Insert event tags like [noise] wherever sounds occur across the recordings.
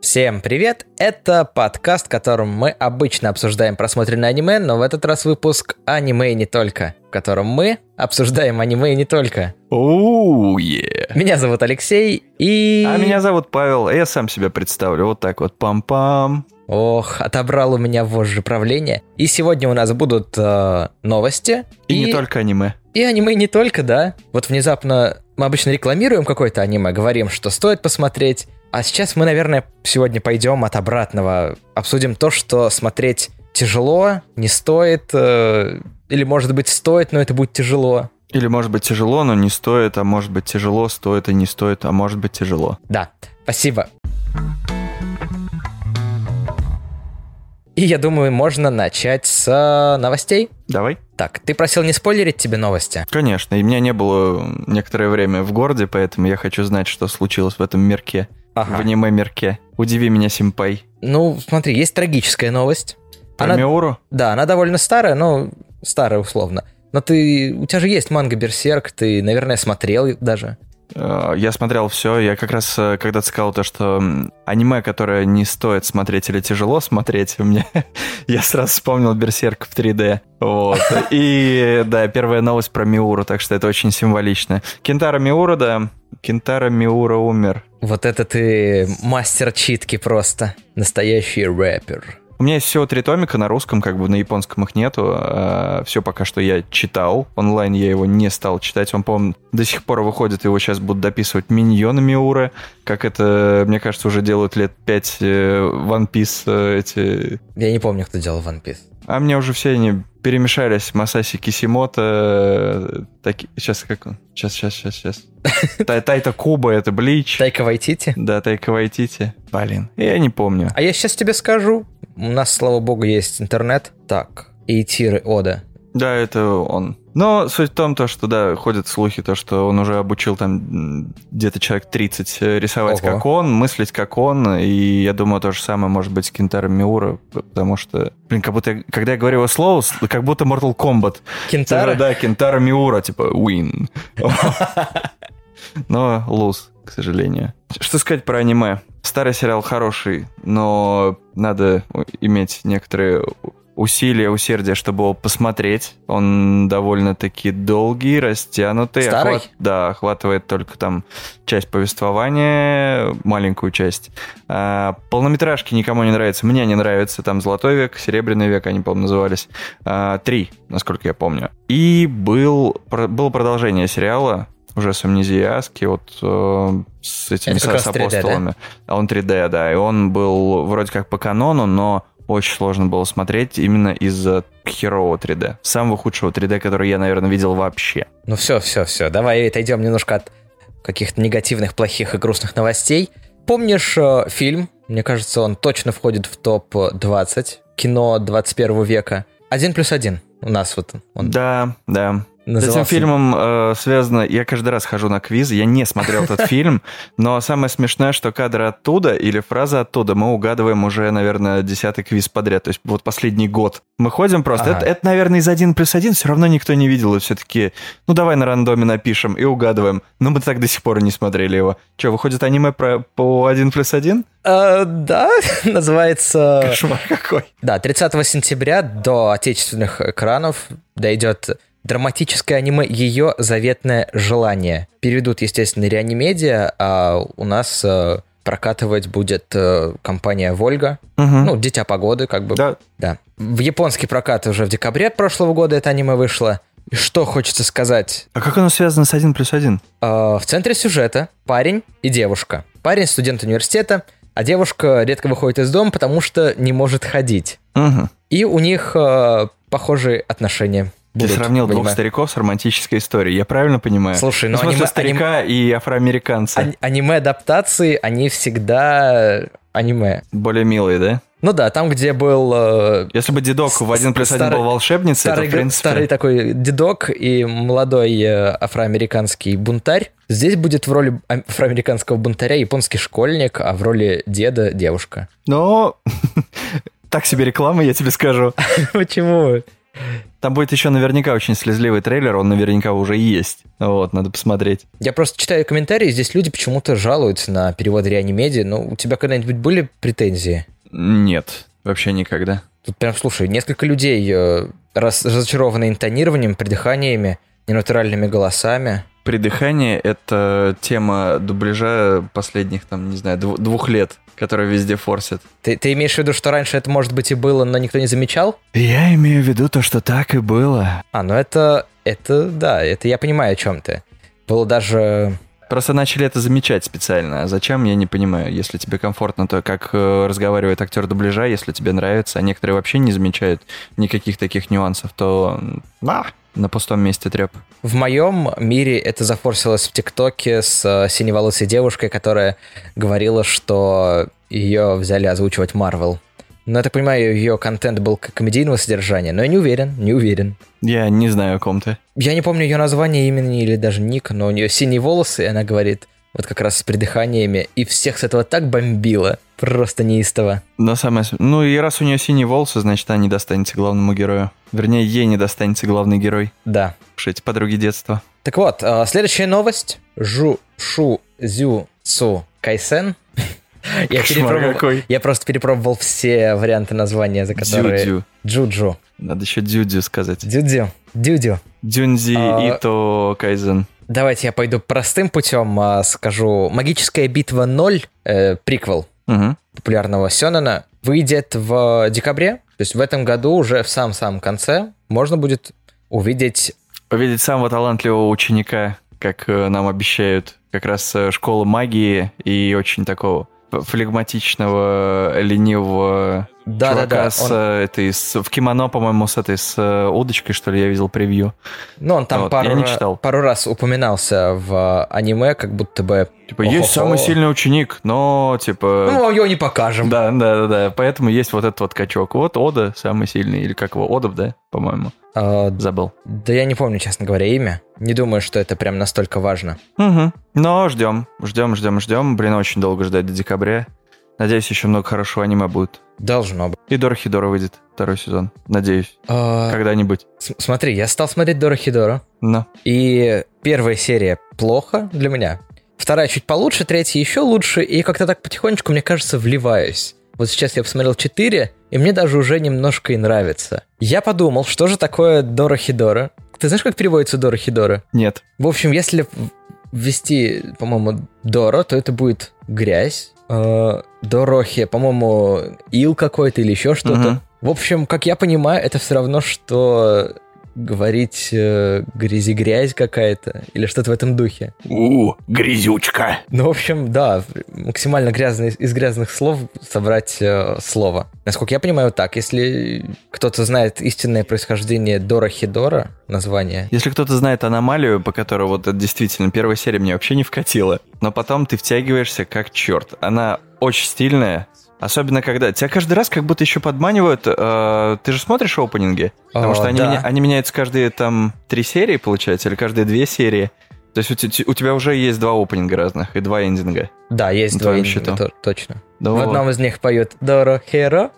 Всем привет! Это подкаст, в котором мы обычно обсуждаем просмотренное аниме, но в этот раз выпуск аниме и не только, в котором мы обсуждаем аниме и не только. Оу, yeah. Меня зовут Алексей и... А меня зовут Павел, а я сам себя представлю. Вот так вот, пам-пам. Ох, отобрал у меня вожжи правления. И сегодня у нас будут э, новости. И, не только аниме. И аниме не только, да. Вот внезапно мы обычно рекламируем какое-то аниме, говорим, что стоит посмотреть. А сейчас мы, наверное, сегодня пойдем от обратного. Обсудим то, что смотреть тяжело, не стоит, э, или, может быть, стоит, но это будет тяжело. Или может быть тяжело, но не стоит, а может быть тяжело, стоит и не стоит, а может быть тяжело. Да, спасибо. И я думаю, можно начать с э, новостей. Давай. Так, ты просил не спойлерить тебе новости? Конечно, и меня не было некоторое время в городе, поэтому я хочу знать, что случилось в этом мирке. Ага. В аниме-мирке. Удиви меня, симпай. Ну, смотри, есть трагическая новость. Про Она- Миуру? Да, она довольно старая, но старая условно. Но ты, у тебя же есть манга Берсерк, ты, наверное, смотрел даже. Э, Я смотрел все. Я как раз э, когда-то сказал то, что аниме, которое не стоит смотреть или тяжело смотреть, у меня [laughs] я сразу вспомнил Берсерк в 3D. Вот. И да, первая новость про Миуру, так что это очень символично. Кентара Миура, да. Кентара Миура умер. Вот это ты мастер читки просто. Настоящий рэпер. У меня есть всего три томика на русском, как бы на японском их нету. все пока что я читал. Онлайн я его не стал читать. Он, по-моему, до сих пор выходит, его сейчас будут дописывать миньоны Миуры. Как это, мне кажется, уже делают лет пять э, One Piece э, эти... Я не помню, кто делал One Piece. А мне уже все они перемешались. Масаси Кисимото, э, таки... Сейчас как он? Сейчас, сейчас, сейчас, сейчас. [laughs] Тай- Тайта Куба, это Блич. Тайка Вайтити? Да, Тайка Вайтити. Блин, я не помню. А я сейчас тебе скажу. У нас, слава богу, есть интернет. Так, Эйтиры Ода. Да, это он. Но суть в том, то, что, да, ходят слухи, то, что он уже обучил там где-то человек 30 рисовать Ого. как он, мыслить как он, и я думаю, то же самое может быть с Кентаром Миура, потому что, блин, как будто, я- когда я говорю его слово, как будто Mortal Kombat. Кентара? Да, Кентара Миура, типа, win. [laughs] Но луз, к сожалению. Что сказать про аниме? Старый сериал хороший, но надо иметь некоторые усилия, усердие, чтобы его посмотреть. Он довольно-таки долгий, растянутый. Старый? Охват- да, охватывает только там часть повествования, маленькую часть. А, полнометражки никому не нравятся. Мне не нравятся. Там «Золотой век», «Серебряный век», они, по-моему, назывались. А, три, насколько я помню. И был, про- было продолжение сериала, уже с амнезией Аски, вот э, с этими Это с раз 3D, да? апостолами. А он 3D, да. И он был вроде как по канону, но очень сложно было смотреть именно из-за херового 3D. Самого худшего 3D, который я, наверное, видел вообще. Ну все, все, все. Давай отойдем немножко от каких-то негативных, плохих и грустных новостей. Помнишь э, фильм? Мне кажется, он точно входит в топ-20 кино 21 века. Один плюс один. У нас вот он Да, да. С этим назывался. фильмом э, связано... Я каждый раз хожу на квизы, я не смотрел этот [laughs] фильм, но самое смешное, что кадры оттуда или фраза оттуда мы угадываем уже, наверное, десятый квиз подряд, то есть вот последний год. Мы ходим просто... Ага. Это, это, наверное, из один плюс один все равно никто не видел, и все-таки, ну давай на рандоме напишем и угадываем. Но мы так до сих пор не смотрели его. Че, выходит аниме про, по один плюс один? Э, да, [laughs] называется... Кошмар какой. Да, 30 сентября до отечественных экранов дойдет драматическое аниме «Ее заветное желание». Переведут, естественно, реанимедиа, а у нас э, прокатывать будет э, компания «Вольга». Мгм. Ну, «Дитя погоды», как бы. Да, Да. В японский прокат уже в декабре прошлого года это аниме вышло. И что хочется сказать? А как оно связано с один плюс один? Э, В центре сюжета парень и девушка. Парень студент университета, а девушка редко выходит из дома, потому что не может ходить. Угу. И у них э, похожие отношения. Ты будут сравнил в двух стариков с романтической историей, я правильно понимаю? Слушай, ну смысле аниме- старика и афроамериканца. Ани- Аниме-адаптации, они всегда э, аниме. Более милые, да? Ну да, там, где был э, Если бы дедок в один плюс один был волшебницей, старый, это, в принципе... старый такой дедок и молодой э, афроамериканский бунтарь, здесь будет в роли а- афроамериканского бунтаря японский школьник, а в роли деда девушка. Но... [laughs] Так себе реклама, я тебе скажу. [laughs] Почему? Там будет еще наверняка очень слезливый трейлер, он наверняка уже есть. Вот, надо посмотреть. Я просто читаю комментарии, здесь люди почему-то жалуются на перевод реанимеди. Ну, у тебя когда-нибудь были претензии? Нет, вообще никогда. Тут прям, слушай, несколько людей э, раз, разочарованы интонированием, придыханиями, ненатуральными голосами. Придыхание — это тема дубляжа последних, там, не знаю, дв- двух лет, которая везде форсит. Ты, ты имеешь в виду, что раньше это, может быть, и было, но никто не замечал? Я имею в виду то, что так и было. А, ну это, это, да, это я понимаю, о чем ты. Было даже... Просто начали это замечать специально. А зачем, я не понимаю. Если тебе комфортно, то как э, разговаривает актер дубляжа, если тебе нравится, а некоторые вообще не замечают никаких таких нюансов, то а, на пустом месте треп. В моем мире это зафорсилось в ТикТоке с э, синеволосой девушкой, которая говорила, что ее взяли озвучивать Марвел. Но я так понимаю, ее контент был комедийного содержания, но я не уверен, не уверен. Я не знаю, о ком ты. Я не помню ее название имени или даже ник, но у нее синие волосы, и она говорит вот как раз с придыханиями, и всех с этого так бомбило, просто неистово. Но самое... Ну и раз у нее синие волосы, значит, она не достанется главному герою. Вернее, ей не достанется главный герой. Да. Эти подруги детства. Так вот, э, следующая новость. Жу Шу Зю Цу Кайсен. [laughs] Я, перепробовал- какой. я просто перепробовал все варианты названия, за которые... Дзюдзю. Джуджу. Надо еще дзюдзю сказать. Дюдю. Дюдю. Дюнзи А- Ито Кайзен. Давайте я пойду простым путем, а, скажу. Магическая битва 0, э, приквел Угу. популярного Сёнэна, выйдет в декабре. То есть в этом году уже в самом-самом конце можно будет увидеть... Увидеть самого талантливого ученика, как э, нам обещают, как раз э, школа магии и очень такого флегматичного, ленивого Да-да-да, чувака с он- э, этой, с- в кимоно, по-моему, с этой, с э, удочкой, что ли, я видел превью. Ну, он там Вот, пару, я не читал. пару раз упоминался в аниме, как будто бы... Типа, есть Охо-хо. самый сильный ученик, но, типа... Ну, его не покажем. Да, да, да, да. Поэтому есть вот этот вот качок. Вот Ода самый сильный, или как его, Одов, да, по-моему, А, забыл. да я не помню, честно говоря, имя. Не думаю, что это прям настолько важно. Угу. Но ждем, ждем, ждем, ждем. Блин, очень долго ждать до декабря. Надеюсь, еще много хорошего аниме будет. Должно быть. И Дора Хидора выйдет второй сезон. Надеюсь. А, Когда-нибудь. с- смотри, я стал смотреть Дорохидора. Но. И первая серия плохо для меня. Вторая чуть получше, третья еще лучше. И как-то так потихонечку, мне кажется, вливаюсь. Вот сейчас я посмотрел 4, и мне даже уже немножко и нравится. Я подумал, что же такое Дорохидора? Ты знаешь, как переводится Дорохидора? Нет. В общем, если ввести, по-моему, Доро, то это будет грязь. Э, Дорохи, по-моему, ил какой-то или еще что-то. Мгм. В общем, как я понимаю, это все равно, что говорить э, грязи-грязь какая-то или что-то в этом духе. У, грязючка. Ну, в общем, да, максимально грязно из грязных слов собрать э, слово. Насколько я понимаю, так. Если кто-то знает истинное происхождение Дора Хидора, название, Если кто-то знает аномалию, по которой вот это действительно первая серия мне вообще не вкатила, но потом ты втягиваешься как черт. Она очень стильная, Особенно когда тебя каждый раз как будто еще подманивают. э, ты же смотришь опенинги? Потому А, что они, да. меня- они меняются каждые там три серии, получается, или каждые две серии. То есть у, у тебя уже есть два опенинга разных и два эндинга. Да, есть два эндинга, то- точно. Да В одном из них поют Доро Херо,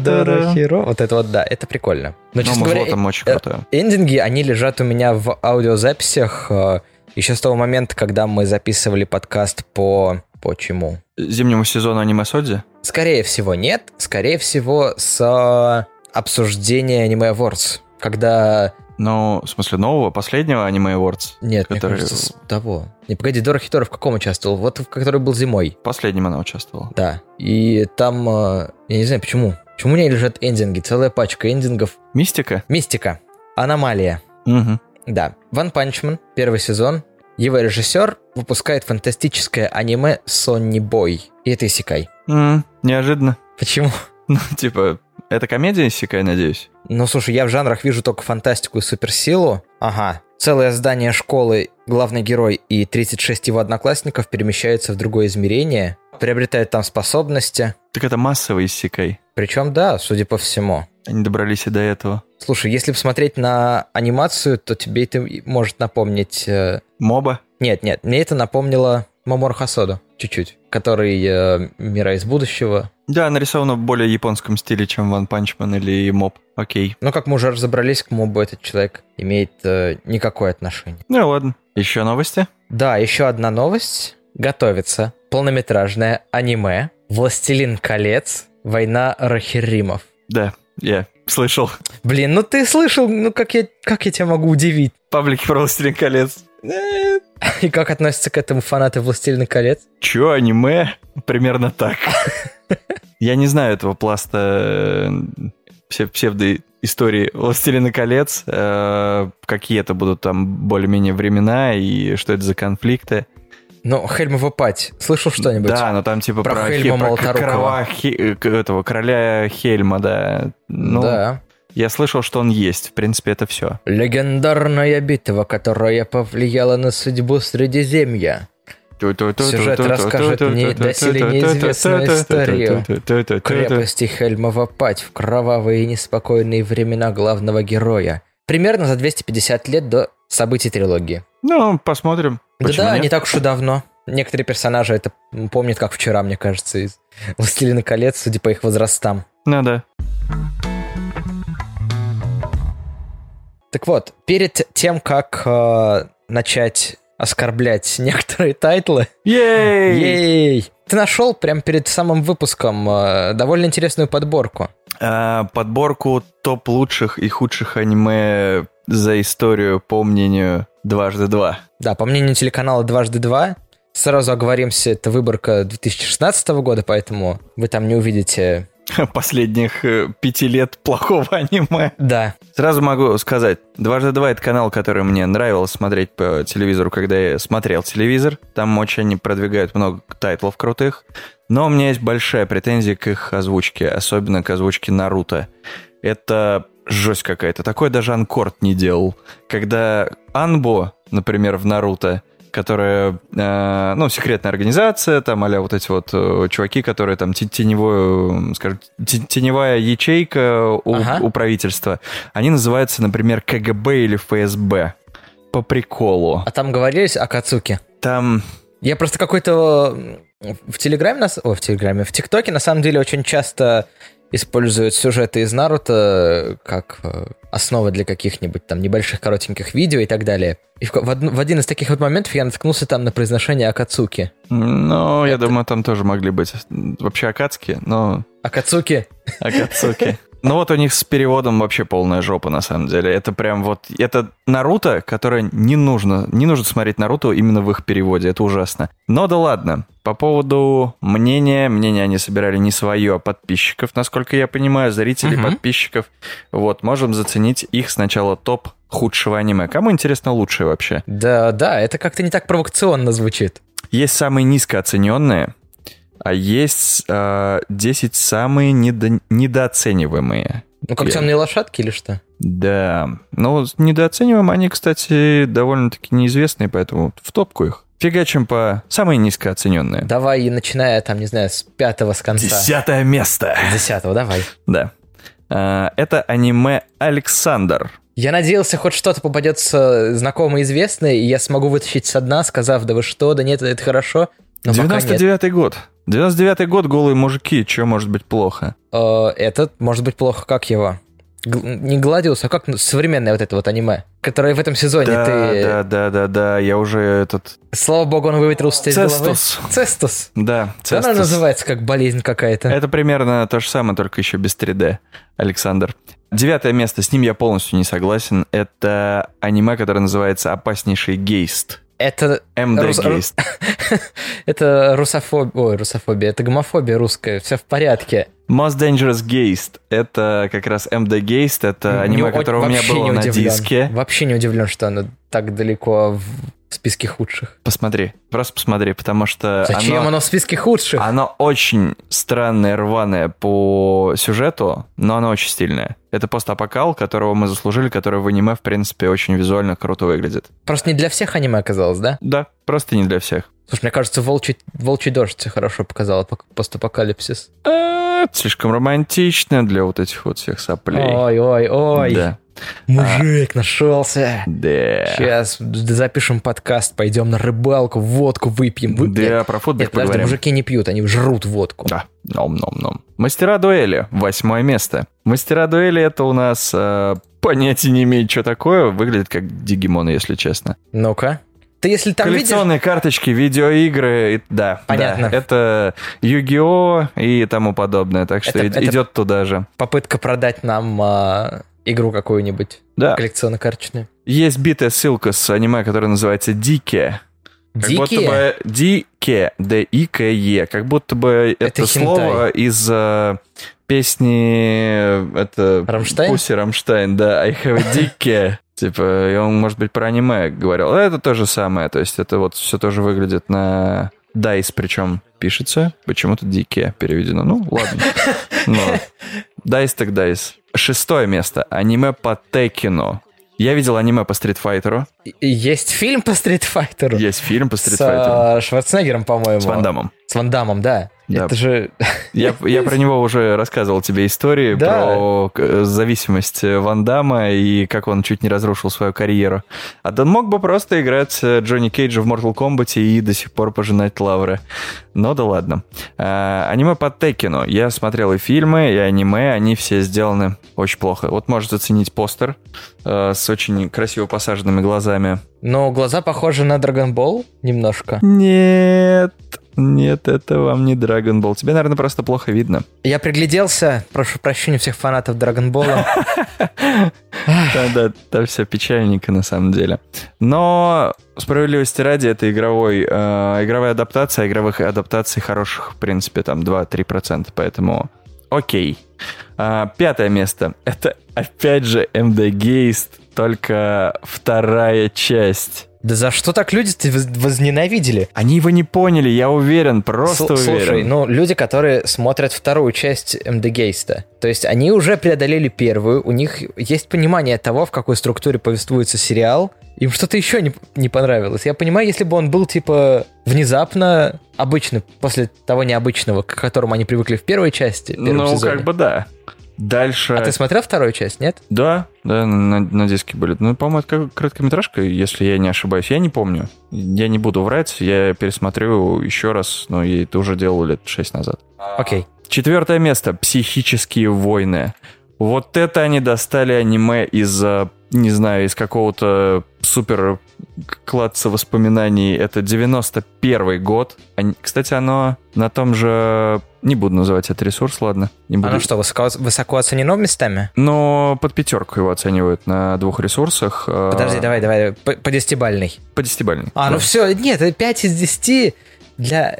Доро. Херо. Вот это вот, да, это прикольно. Но, Ну, честно говоря, там очень э, крутое. эндинги, они лежат у меня в аудиозаписях э, еще с того момента, когда мы записывали подкаст по... Почему? Зимнему сезону аниме Содзи? Скорее всего, нет. Скорее всего, с э, обсуждения Anime Awards. Когда... Ну, в смысле, нового, последнего аниме Awards. Нет, Который- мне кажется, с того. Не, погоди, Дора Хитора в каком участвовал? Вот в который был зимой. В последнем она участвовала. Да. И там... э, я не знаю, почему. Почему у меня лежат эндинги? Целая пачка эндингов. Мистика? Мистика. Аномалия. Угу. Да. One Punch Man, первый сезон. Его режиссер выпускает фантастическое аниме Sonny Boy. И это исекай. М, неожиданно. Почему? [laughs] Ну, типа, это комедия исекай, надеюсь? Ну, слушай, я в жанрах вижу только фантастику и суперсилу. Ага. Целое здание школы, главный герой и 36 его одноклассников перемещаются в другое измерение, приобретают там способности. Так это массовый исекай. Причем, да, судя по всему. Они добрались и до этого. Слушай, если посмотреть на анимацию, то тебе это может напомнить... э, Моба? Нет, нет, мне это напомнило Мамору Хосоду чуть-чуть, который э, Мираи из будущего. Да, нарисовано в более японском стиле, чем Punch Man или Моб. Окей. Но как мы уже разобрались, к мобу этот человек имеет э, никакое отношение. Ну ладно. Еще новости? Да, еще одна новость. Готовится полнометражное аниме «Властелин колец. Война Рахиримов». Да, я слышал. Блин, ну ты слышал, ну как я, как я тебя могу удивить? Паблики про «Властелин колец». [laughs] И как относятся к этому фанаты «Властелина колец»? Чё, аниме? Примерно так. [laughs] Я не знаю этого пласта э, псевдо истории «Властелина колец», э, какие это будут там более-менее времена и что это за конфликты. Ну, Хельмова пать. Слышал что-нибудь? Да, но там типа Про про, Хельма Хе- про Молоторукова. короля Хе- этого короля Хельма, да. Ну, да. я слышал, что он есть. В принципе, это все. Легендарная битва, которая повлияла на судьбу Средиземья. Сюжет расскажет не- доселе неизвестную историю. Крепости Хельмова Падь в кровавые и неспокойные времена главного героя. Примерно за 250 лет до событий трилогии. Ну, посмотрим. Почему да, нет? не так уж и давно. Некоторые персонажи это помнят как вчера, мне кажется, из «Властелина колец», судя по их возрастам. Ну да. Так вот, перед тем, как э, начать оскорблять [laughs] некоторые тайтлы, Ей! ей, ты нашел прямо перед самым выпуском э, довольно интересную подборку. А, Подборку топ лучших и худших аниме за историю, по мнению дважды два. Да, по мнению телеканала «Дважды два», сразу оговоримся, это выборка 2016 года, поэтому вы там не увидите... [laughs] Последних э, пяти лет плохого аниме. Да, Сразу могу сказать, дважды два это канал, который мне нравилось смотреть по телевизору, когда я смотрел телевизор. Там очень они продвигают много тайтлов крутых. Но у меня есть большая претензия к их озвучке, особенно к озвучке Наруто. Это жесть какая-то. Такое даже Анкорд не делал. Когда Анбо, например, в Наруто, которая, э, ну, секретная организация, там, а вот эти вот э, чуваки, которые там те- теневую, скажем, те- теневая ячейка у, Ага. у правительства, они называются, например, КГБ или ФСБ. По приколу. а там говорились о Кацуке. Там Я просто какой-то в Телеграме, нас... о, в Телеграме, в ТикТоке на самом деле очень часто используют сюжеты из Наруто как э, основа для каких-нибудь там небольших коротеньких видео и так далее. И в, в од- в один из таких вот моментов я наткнулся там на произношение Акацуки. Ну, я думаю, там тоже могли быть вообще Акацки, но Акацуки. Акацуки. Ну вот у них с переводом вообще полная жопа, на самом деле. Это прям вот... Это Наруто, которое не нужно... Не нужно смотреть Наруто именно в их переводе. Это ужасно. Но да ладно. По поводу мнения. Мнение они собирали не свое, а подписчиков, насколько я понимаю. Зрителей, Мгм. подписчиков. Вот, можем заценить их сначала топ худшего аниме. Кому интересно лучшее вообще? Да, да, это как-то не так провокационно звучит. Есть самые низкооцененные, а есть э, 10 самые недо- недооцениваемые. Ну, как темные лошадки или что? Да. Ну, недооцениваем они, кстати, довольно-таки неизвестные, поэтому в топку их. Фигачим по самые низкооцененные. Давай, начиная там, не знаю, с пятого, с конца. Десятое место. С десятого, давай. Да. А, это аниме «Александр». Я надеялся, хоть что-то попадется знакомое, известное, и я смогу вытащить со дна, сказав, да вы что, да нет, это хорошо. Но пока нет. 99-й год. 99-й год, голые мужики, что может быть плохо? Э, Этот может быть плохо, как его? Не Гладиус, а как современное вот это вот аниме, которое в этом сезоне Да, ты... да, да, да, да, я уже этот... Слава богу, он выветрился из головы. Цестус. Цестус. Да, Она Цестус. называется как болезнь какая-то. Это примерно то же самое, только еще без 3D, Александр. Девятое место, с ним я полностью не согласен. Это аниме, которое называется «Опаснейший гейст». Это... МД Рус- гейст. [laughs] Это русофобия... Ой, русофобия. Это гомофобия русская. Все в порядке. Most Dangerous Geist. Это как раз МД гейст. Это аниме, Не- которое у меня было на удивлен. диске. Вообще не удивлен, что оно так далеко в списке худших. Посмотри, просто посмотри, потому что Зачем оно, оно в списке худших? оно очень странное, рваное по сюжету, но оно очень стильное. Это постапокал, которого мы заслужили, который в аниме, в принципе, очень визуально круто выглядит. Просто не для всех аниме оказалось, да? Да, просто не для всех. Слушай, мне кажется, волчий, волчий дождь хорошо показал пок- постапокалипсис. А, Слишком романтично для вот этих вот всех соплей. Ой, ой, ой. Да. Мужик нашелся. Да. Сейчас запишем подкаст, пойдем на рыбалку, водку выпьем. Вы- Да, про футбол Нет, подожди, поговорим. мужики не пьют, они жрут водку. Да, ном-ном-ном. Мастера дуэли, восьмое место. Мастера дуэли это у нас э, понятия не имеет, что такое. Выглядит как дигимоны, если честно. Ну-ка. Ты если там видишь... Коллекционные карточки, видеоигры, и- да. Понятно. да. это Yu-Gi-Oh! и тому подобное. Так что Это- ид- это- идет туда же. попытка продать нам а, игру какую-нибудь Да. коллекционно-карточную. Есть битая ссылка с аниме, которое называется Дике. Как будто бы Дике, Д-И-К-Е. Как будто бы это, Это слово из э, песни э, это Рамштайн? Пусси Рамштайн, да, I have a Дике. [laughs] Типа, и он, может быть, про аниме говорил. Это то же самое, то есть это вот все тоже выглядит на Дайс, причем пишется, почему-то Дике переведено. Ну, ладно. [laughs] Но Дайс так Дайс. Шестое место. Аниме по Теккену. Я видел аниме по Стритфайтеру. Есть фильм по стритфайтеру. Есть фильм по С Стритфайтеру. а, Шварценеггером, по-моему. С Ван Дамом. С Ван Дамом, да. Да. Это же... [laughs] Я, я про него уже рассказывал тебе истории Да. про э, зависимость Ван Дамма и как он чуть не разрушил свою карьеру. А он мог бы просто играть э, Джонни Кейджа в Mortal Kombat и до сих пор пожинать лавры. Но да ладно. А, аниме по Текину. Я смотрел и фильмы, и аниме, они все сделаны очень плохо. Вот можете оценить постер э, с очень красиво посаженными глазами. Но глаза похожи на Dragon Ball немножко. Нет, нет, это вам не Dragon Ball. Тебе, наверное, просто плохо видно. Я пригляделся, прошу прощения всех фанатов Dragon Ball. [laughs] Да, да, там все печальненько на самом деле. Но справедливости ради, это игровой, э, игровая адаптация, игровых адаптаций хороших, в принципе, там 2-3%, поэтому окей. А, пятое место. Это, опять же, MD Geist, только вторая часть. Да за что так люди-то воз- возненавидели? Они его не поняли, я уверен, просто Сл- уверен. Слушай, ну, люди, которые смотрят вторую часть МД Гейста, то есть они уже преодолели первую, у них есть понимание того, в какой структуре повествуется сериал, им что-то еще не, не понравилось. Я понимаю, если бы он был, типа, внезапно обычный, после того необычного, к которому они привыкли в первой части, в первом ну, сезоне. как бы да. Дальше... А ты смотрел вторую часть, нет? Да, да, на, на диске были. Ну, по-моему, это как короткометражка, если я не ошибаюсь. Я не помню. Я не буду врать, я пересмотрю еще раз, но я это уже делал лет шесть назад. Окей. Четвертое место. Психические войны. Вот это они достали аниме из, не знаю, из какого-то супер кладца воспоминаний. Это 91 год. Они- Кстати, оно на том же... Не буду называть это ресурс, ладно. Не буду. Оно что, высоко, высоко оценено местами? Но под пятерку его оценивают на двух ресурсах. э, Подожди, давай, давай, по, по десятибальной. По десятибальной. А, Да. ну все, нет, это 5 из 10 для...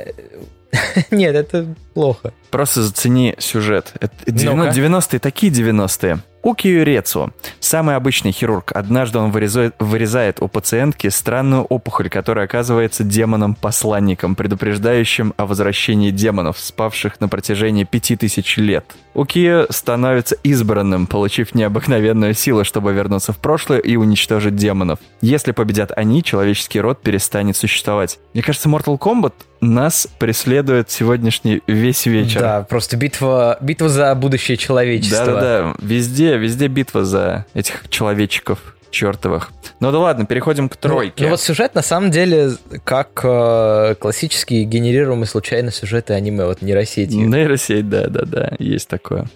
[laughs] Нет, это плохо. Просто зацени сюжет. Это Ну-ка. 90-е такие 90-е. Укию Рецу. Самый обычный хирург. Однажды он вырезает, у пациентки странную опухоль, которая оказывается демоном-посланником, предупреждающим о возвращении демонов, спавших на протяжении пяти тысяч лет. Укио становится избранным, получив необыкновенную силу, чтобы вернуться в прошлое и уничтожить демонов. Если победят они, человеческий род перестанет существовать. Мне кажется, Mortal Kombat нас преследует сегодняшний весь вечер. Да, просто битва, битва за будущее человечества. Да-да-да, везде, везде битва за этих человечиков чертовых. Ну да ладно, переходим к Ну, тройке. Ну, вот сюжет, на самом деле, как э, классические генерируемые случайно сюжеты аниме, вот нейросети. Нейросеть, да-да-да, есть такое.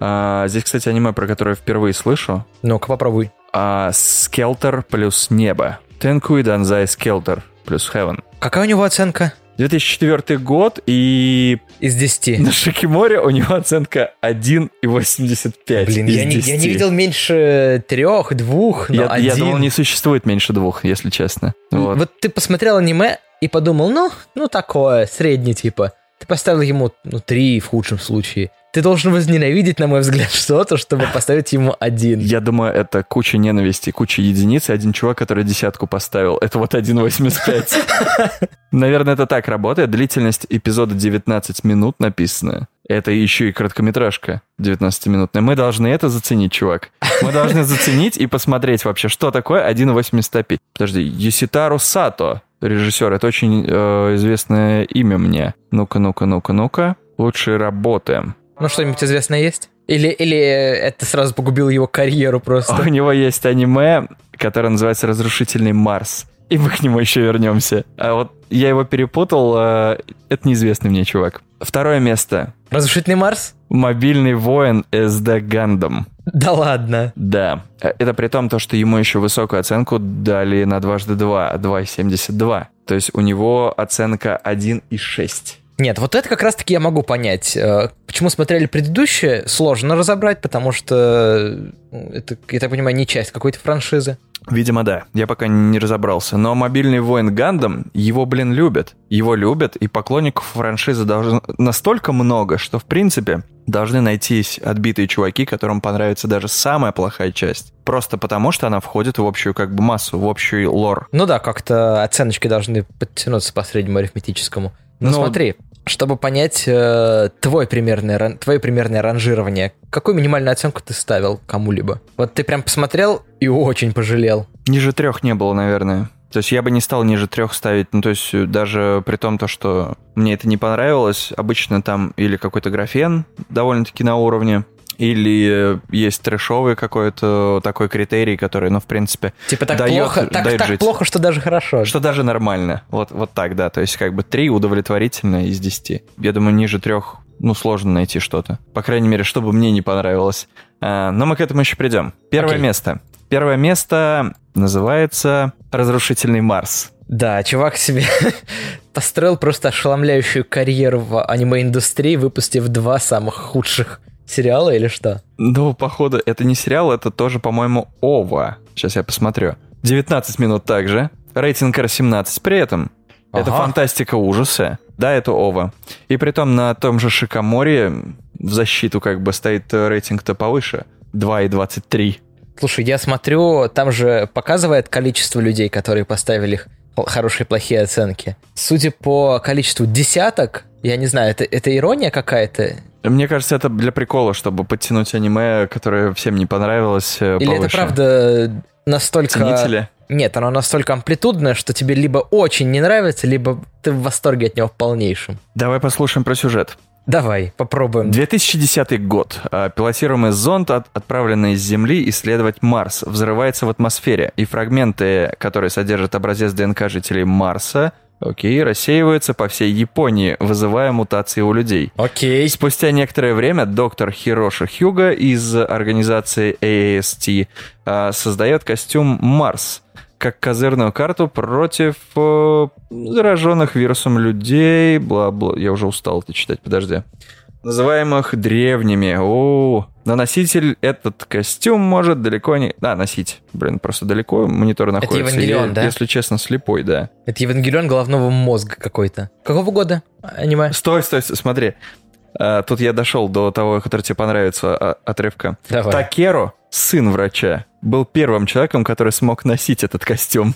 А, здесь, кстати, аниме, про которое впервые слышу. Ну-ка, попробуй. А, Скелтер плюс небо. Тенкуи Данзай Скелтер плюс Heaven. Какая у него оценка? 2004 год, и Из 10. на Шикиморе у него оценка 1,85 Блин, я не, я 10. не видел меньше трех, двух, но Я, один. я думал, не существует меньше двух, если честно. Вот. Вот ты посмотрел аниме и подумал, ну, ну такое, средний типа. Ты поставил ему, ну, три в худшем случае. Ты должен возненавидеть, на мой взгляд, [laughs] что-то, чтобы поставить ему один. Я думаю, это куча ненависти, куча единиц, и один чувак, который десятку поставил. Это вот 1,85. [laughs] Наверное, это так работает. Длительность эпизода 19 минут написана. Это еще и короткометражка 19-минутная. Мы должны это заценить, чувак. Мы должны заценить и посмотреть вообще, что такое 1,85. Подожди, Юситару Сато, режиссер. Это очень э, известное имя мне. Ну-ка, ну-ка, ну-ка, ну-ка. Лучшие работы. Ну, что-нибудь известное есть? Или, или это сразу погубило его карьеру просто? У него есть аниме, которое называется «Разрушительный Марс». И мы к нему еще вернемся. А вот я его перепутал, э, это неизвестный мне чувак. Второе место. Разрушительный Марс? Мобильный воин SD Gundam. Да ладно. Да. Э, это при том, то, что ему еще высокую оценку дали на дважды 2, 2,72. То есть у него оценка 1,6. Нет, вот это как раз-таки я могу понять. Э, почему смотрели предыдущие, сложно разобрать, потому что ну, это, я так понимаю, не часть какой-то франшизы. Видимо, да. Я пока не разобрался. Но мобильный воин Гандам, его, блин, любят. Его любят, и поклонников франшизы должно настолько много, что, в принципе, должны найтись отбитые чуваки, которым понравится даже самая плохая часть. Просто потому, что она входит в общую как бы массу, в общий лор. Ну да, как-то оценочки должны подтянуться по среднему арифметическому. Ну, Но... смотри, чтобы понять э, твой примерное, твое примерное ранжирование, какую минимальную оценку ты ставил кому-либо? Вот ты прям посмотрел и очень пожалел. Ниже трех не было, наверное. То есть я бы не стал ниже трех ставить, ну то есть даже при том, то, что мне это не понравилось, обычно там или какой-то графен довольно-таки на уровне, или есть трэшовый какой-то такой критерий, который, ну, в принципе, Типа так, дает, плохо, так, дает так жить. плохо, что даже хорошо. Что даже нормально. Вот, вот так, да. То есть как бы три удовлетворительно из десяти. Я думаю, ниже трех ну, сложно найти что-то. По крайней мере, чтобы мне не понравилось. А, но мы к этому еще придем. Первое okay. место. Первое место называется «Разрушительный Марс». Да, чувак себе [laughs] построил просто ошеломляющую карьеру в аниме-индустрии, выпустив два самых худших сериала или что? Ну, походу, это не сериал, это тоже, по-моему, ОВА. Сейчас я посмотрю. 19 минут также. Рейтинг R17 при этом. Ага. Это фантастика ужасы. Да, это ОВА. И при том на том же Шикоморе в защиту как бы стоит рейтинг-то повыше. 2,23. Слушай, я смотрю, там же показывает количество людей, которые поставили хорошие плохие оценки. Судя по количеству десяток, я не знаю, это, это ирония какая-то? Мне кажется, это для прикола, чтобы подтянуть аниме, которое всем не понравилось. Э, Или повыше. это правда настолько... Ценители? Нет, оно настолько амплитудное, что тебе либо очень не нравится, либо ты в восторге от него в полнейшем. Давай послушаем про сюжет. Давай, попробуем. 2010 год. А, пилотируемый зонд, отправленный с Земли исследовать Марс, взрывается в атмосфере, и фрагменты, которые содержат образец ДНК жителей Марса, Окей, рассеивается по всей Японии, вызывая мутации у людей. Окей. Спустя некоторое время доктор Хироши Хьюга из организации AAST а, создает костюм Марс как козырную карту против э, зараженных вирусом людей, бла-бла. Я уже устал это читать, подожди называемых древними. О, но носитель этот костюм может далеко не... Да, носить. Блин, просто далеко монитор находится. Это Евангелион, Я, да? Если честно, слепой, да. Это Евангелион головного мозга какой-то. Какого года аниме? Стой, стой, стой смотри. А, тут я дошел до того, который тебе понравится, а, отрывка. Давай. Такеро, сын врача, был первым человеком, который смог носить этот костюм.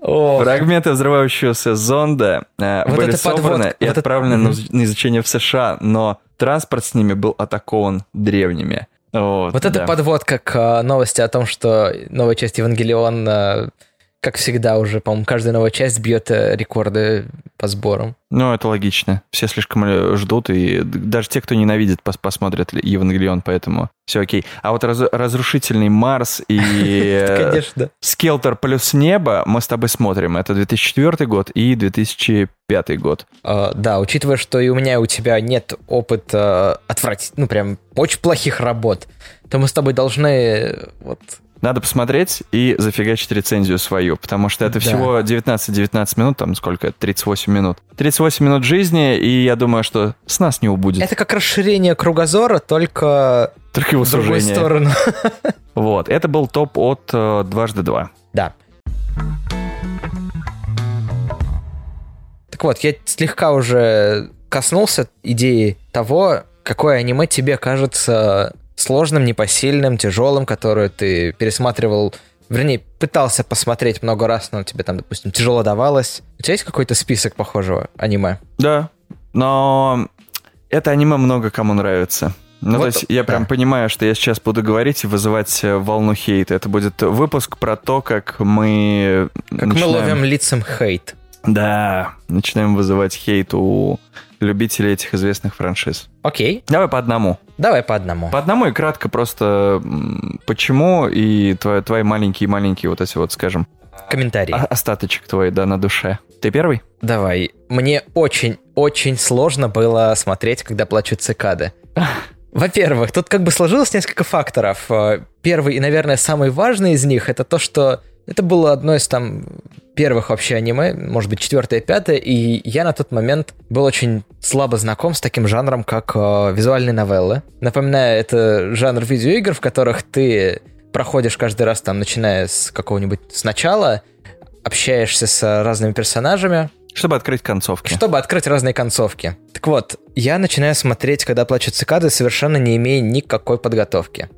Фрагменты взрывающегося зонда э, были собраны и отправлены на изучение в США, но транспорт с ними был атакован древними. Вот, вот да. это подводка к э, новости о том, что новая часть Евангелиона как всегда уже, по-моему, каждая новая часть бьет э, рекорды по сборам. Ну, это логично. Все слишком э, ждут, и даже те, кто ненавидит, пос посмотрят Евангелион, поэтому все окей. А вот раз разрушительный Марс и [laughs] э, Скелтер плюс небо мы с тобой смотрим. Это 2004 год и 2005 год. Uh, да, учитывая, что и у меня, и у тебя нет опыта отвратить, ну, прям очень плохих работ, то мы с тобой должны вот надо посмотреть и зафигачить рецензию свою, потому что это да. всего 19-19 минут, там сколько, 38 минут. 38 минут жизни, и я думаю, что с нас не убудет. Это как расширение кругозора, только, только его в другую сторону. [laughs] Вот, это был топ от э, дважды два. Да. Так вот, я слегка уже коснулся идеи того, какое аниме тебе кажется сложным, непосильным, тяжелым, которую ты пересматривал, вернее, пытался посмотреть много раз, но тебе там, допустим, тяжело давалось. У тебя есть какой-то список похожего аниме? Да, но это аниме много кому нравится. Ну, вот, то есть я да. прям понимаю, что я сейчас буду говорить и вызывать э, волну хейта. Это будет выпуск про то, как мы Как начинаем... мы ловим лицом хейт. Да, начинаем вызывать хейт у любителей этих известных франшиз. Окей, Давай по одному. давай по одному. По одному и кратко просто почему и твои, твои маленькие-маленькие вот эти вот, скажем, Комментарий. о- остаточек твой, да, на душе. Ты первый? Давай. Мне очень-очень сложно было смотреть, когда плачут цикады. [laughs] Во-первых, тут как бы сложилось несколько факторов. Э, Первый и, наверное, самый важный из них это то, что это было одно из там первых вообще аниме, может быть, четвертое, пятое, и я на тот момент был очень слабо знаком с таким жанром, как э, визуальные новеллы. Напоминаю, это жанр видеоигр, в которых ты проходишь каждый раз там, начиная с какого-нибудь сначала, общаешься с разными персонажами, Чтобы открыть концовки. чтобы открыть разные концовки. Так вот, я начинаю смотреть, когда плачут цикады, совершенно не имея никакой подготовки.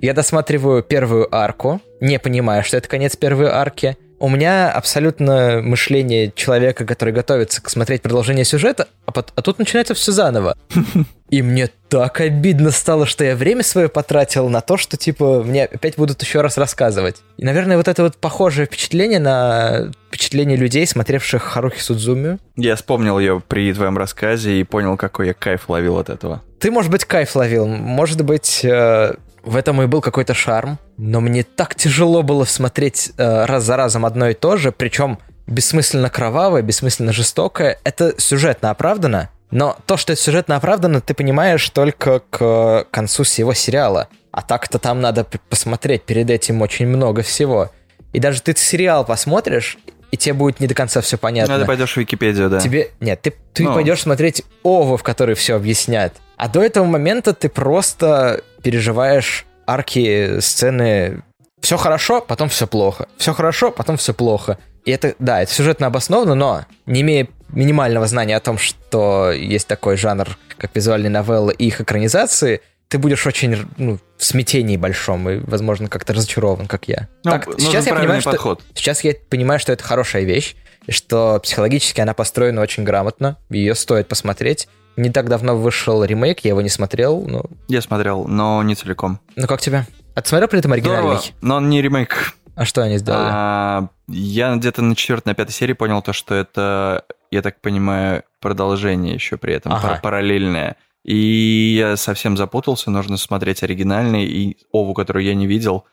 Я досматриваю первую арку, не понимая, что это конец первой арки. У меня абсолютно мышление человека, который готовится к смотреть продолжение сюжета, а, пот- а тут начинается все заново. [laughs] И мне так обидно стало, что я время свое потратил на то, что, типа, мне опять будут еще раз рассказывать. И, наверное, вот это вот похожее впечатление на впечатление людей, смотревших Харухи Судзумию. Я вспомнил ее при твоем рассказе и понял, какой я кайф ловил от этого. Ты, может быть, кайф ловил, может быть, э, в этом и был какой-то шарм, но мне так тяжело было смотреть э, раз за разом одно и то же, причем бессмысленно кровавое, бессмысленно жестокое. Это сюжетно оправдано, но то, что это сюжетно оправдано, ты понимаешь только к концу всего сериала. А так-то там надо посмотреть перед этим очень много всего. И даже ты сериал посмотришь, и тебе будет не до конца все понятно. Надо пойдешь в Википедию, да. Тебе. Нет, ты, ты Ну. пойдешь смотреть Ову, в которой все объяснят. А до этого момента ты просто переживаешь арки, сцены. Все хорошо, потом все плохо. Все хорошо, потом все плохо. И это, да, это сюжетно обосновано, но не имея минимального знания о том, что есть такой жанр, как визуальные новеллы и их экранизации, ты будешь очень ну, в смятении большом и, возможно, как-то разочарован, как я. Ну, так, сейчас я понимаю, что. Сейчас я понимаю, что это хорошая вещь, и что психологически она построена очень грамотно, ее стоит посмотреть. Не так давно вышел ремейк, я его не смотрел, ну, Я смотрел, но не целиком. ну как тебе? А ты смотрел при этом оригинальный? Здорово, но он не ремейк. А что они сделали? А, я где-то на четвертой, на пятой серии понял то, что это, я так понимаю, продолжение еще при этом, Ага. пар- параллельное. И я совсем запутался, нужно смотреть оригинальный и Ову, которую я не видел.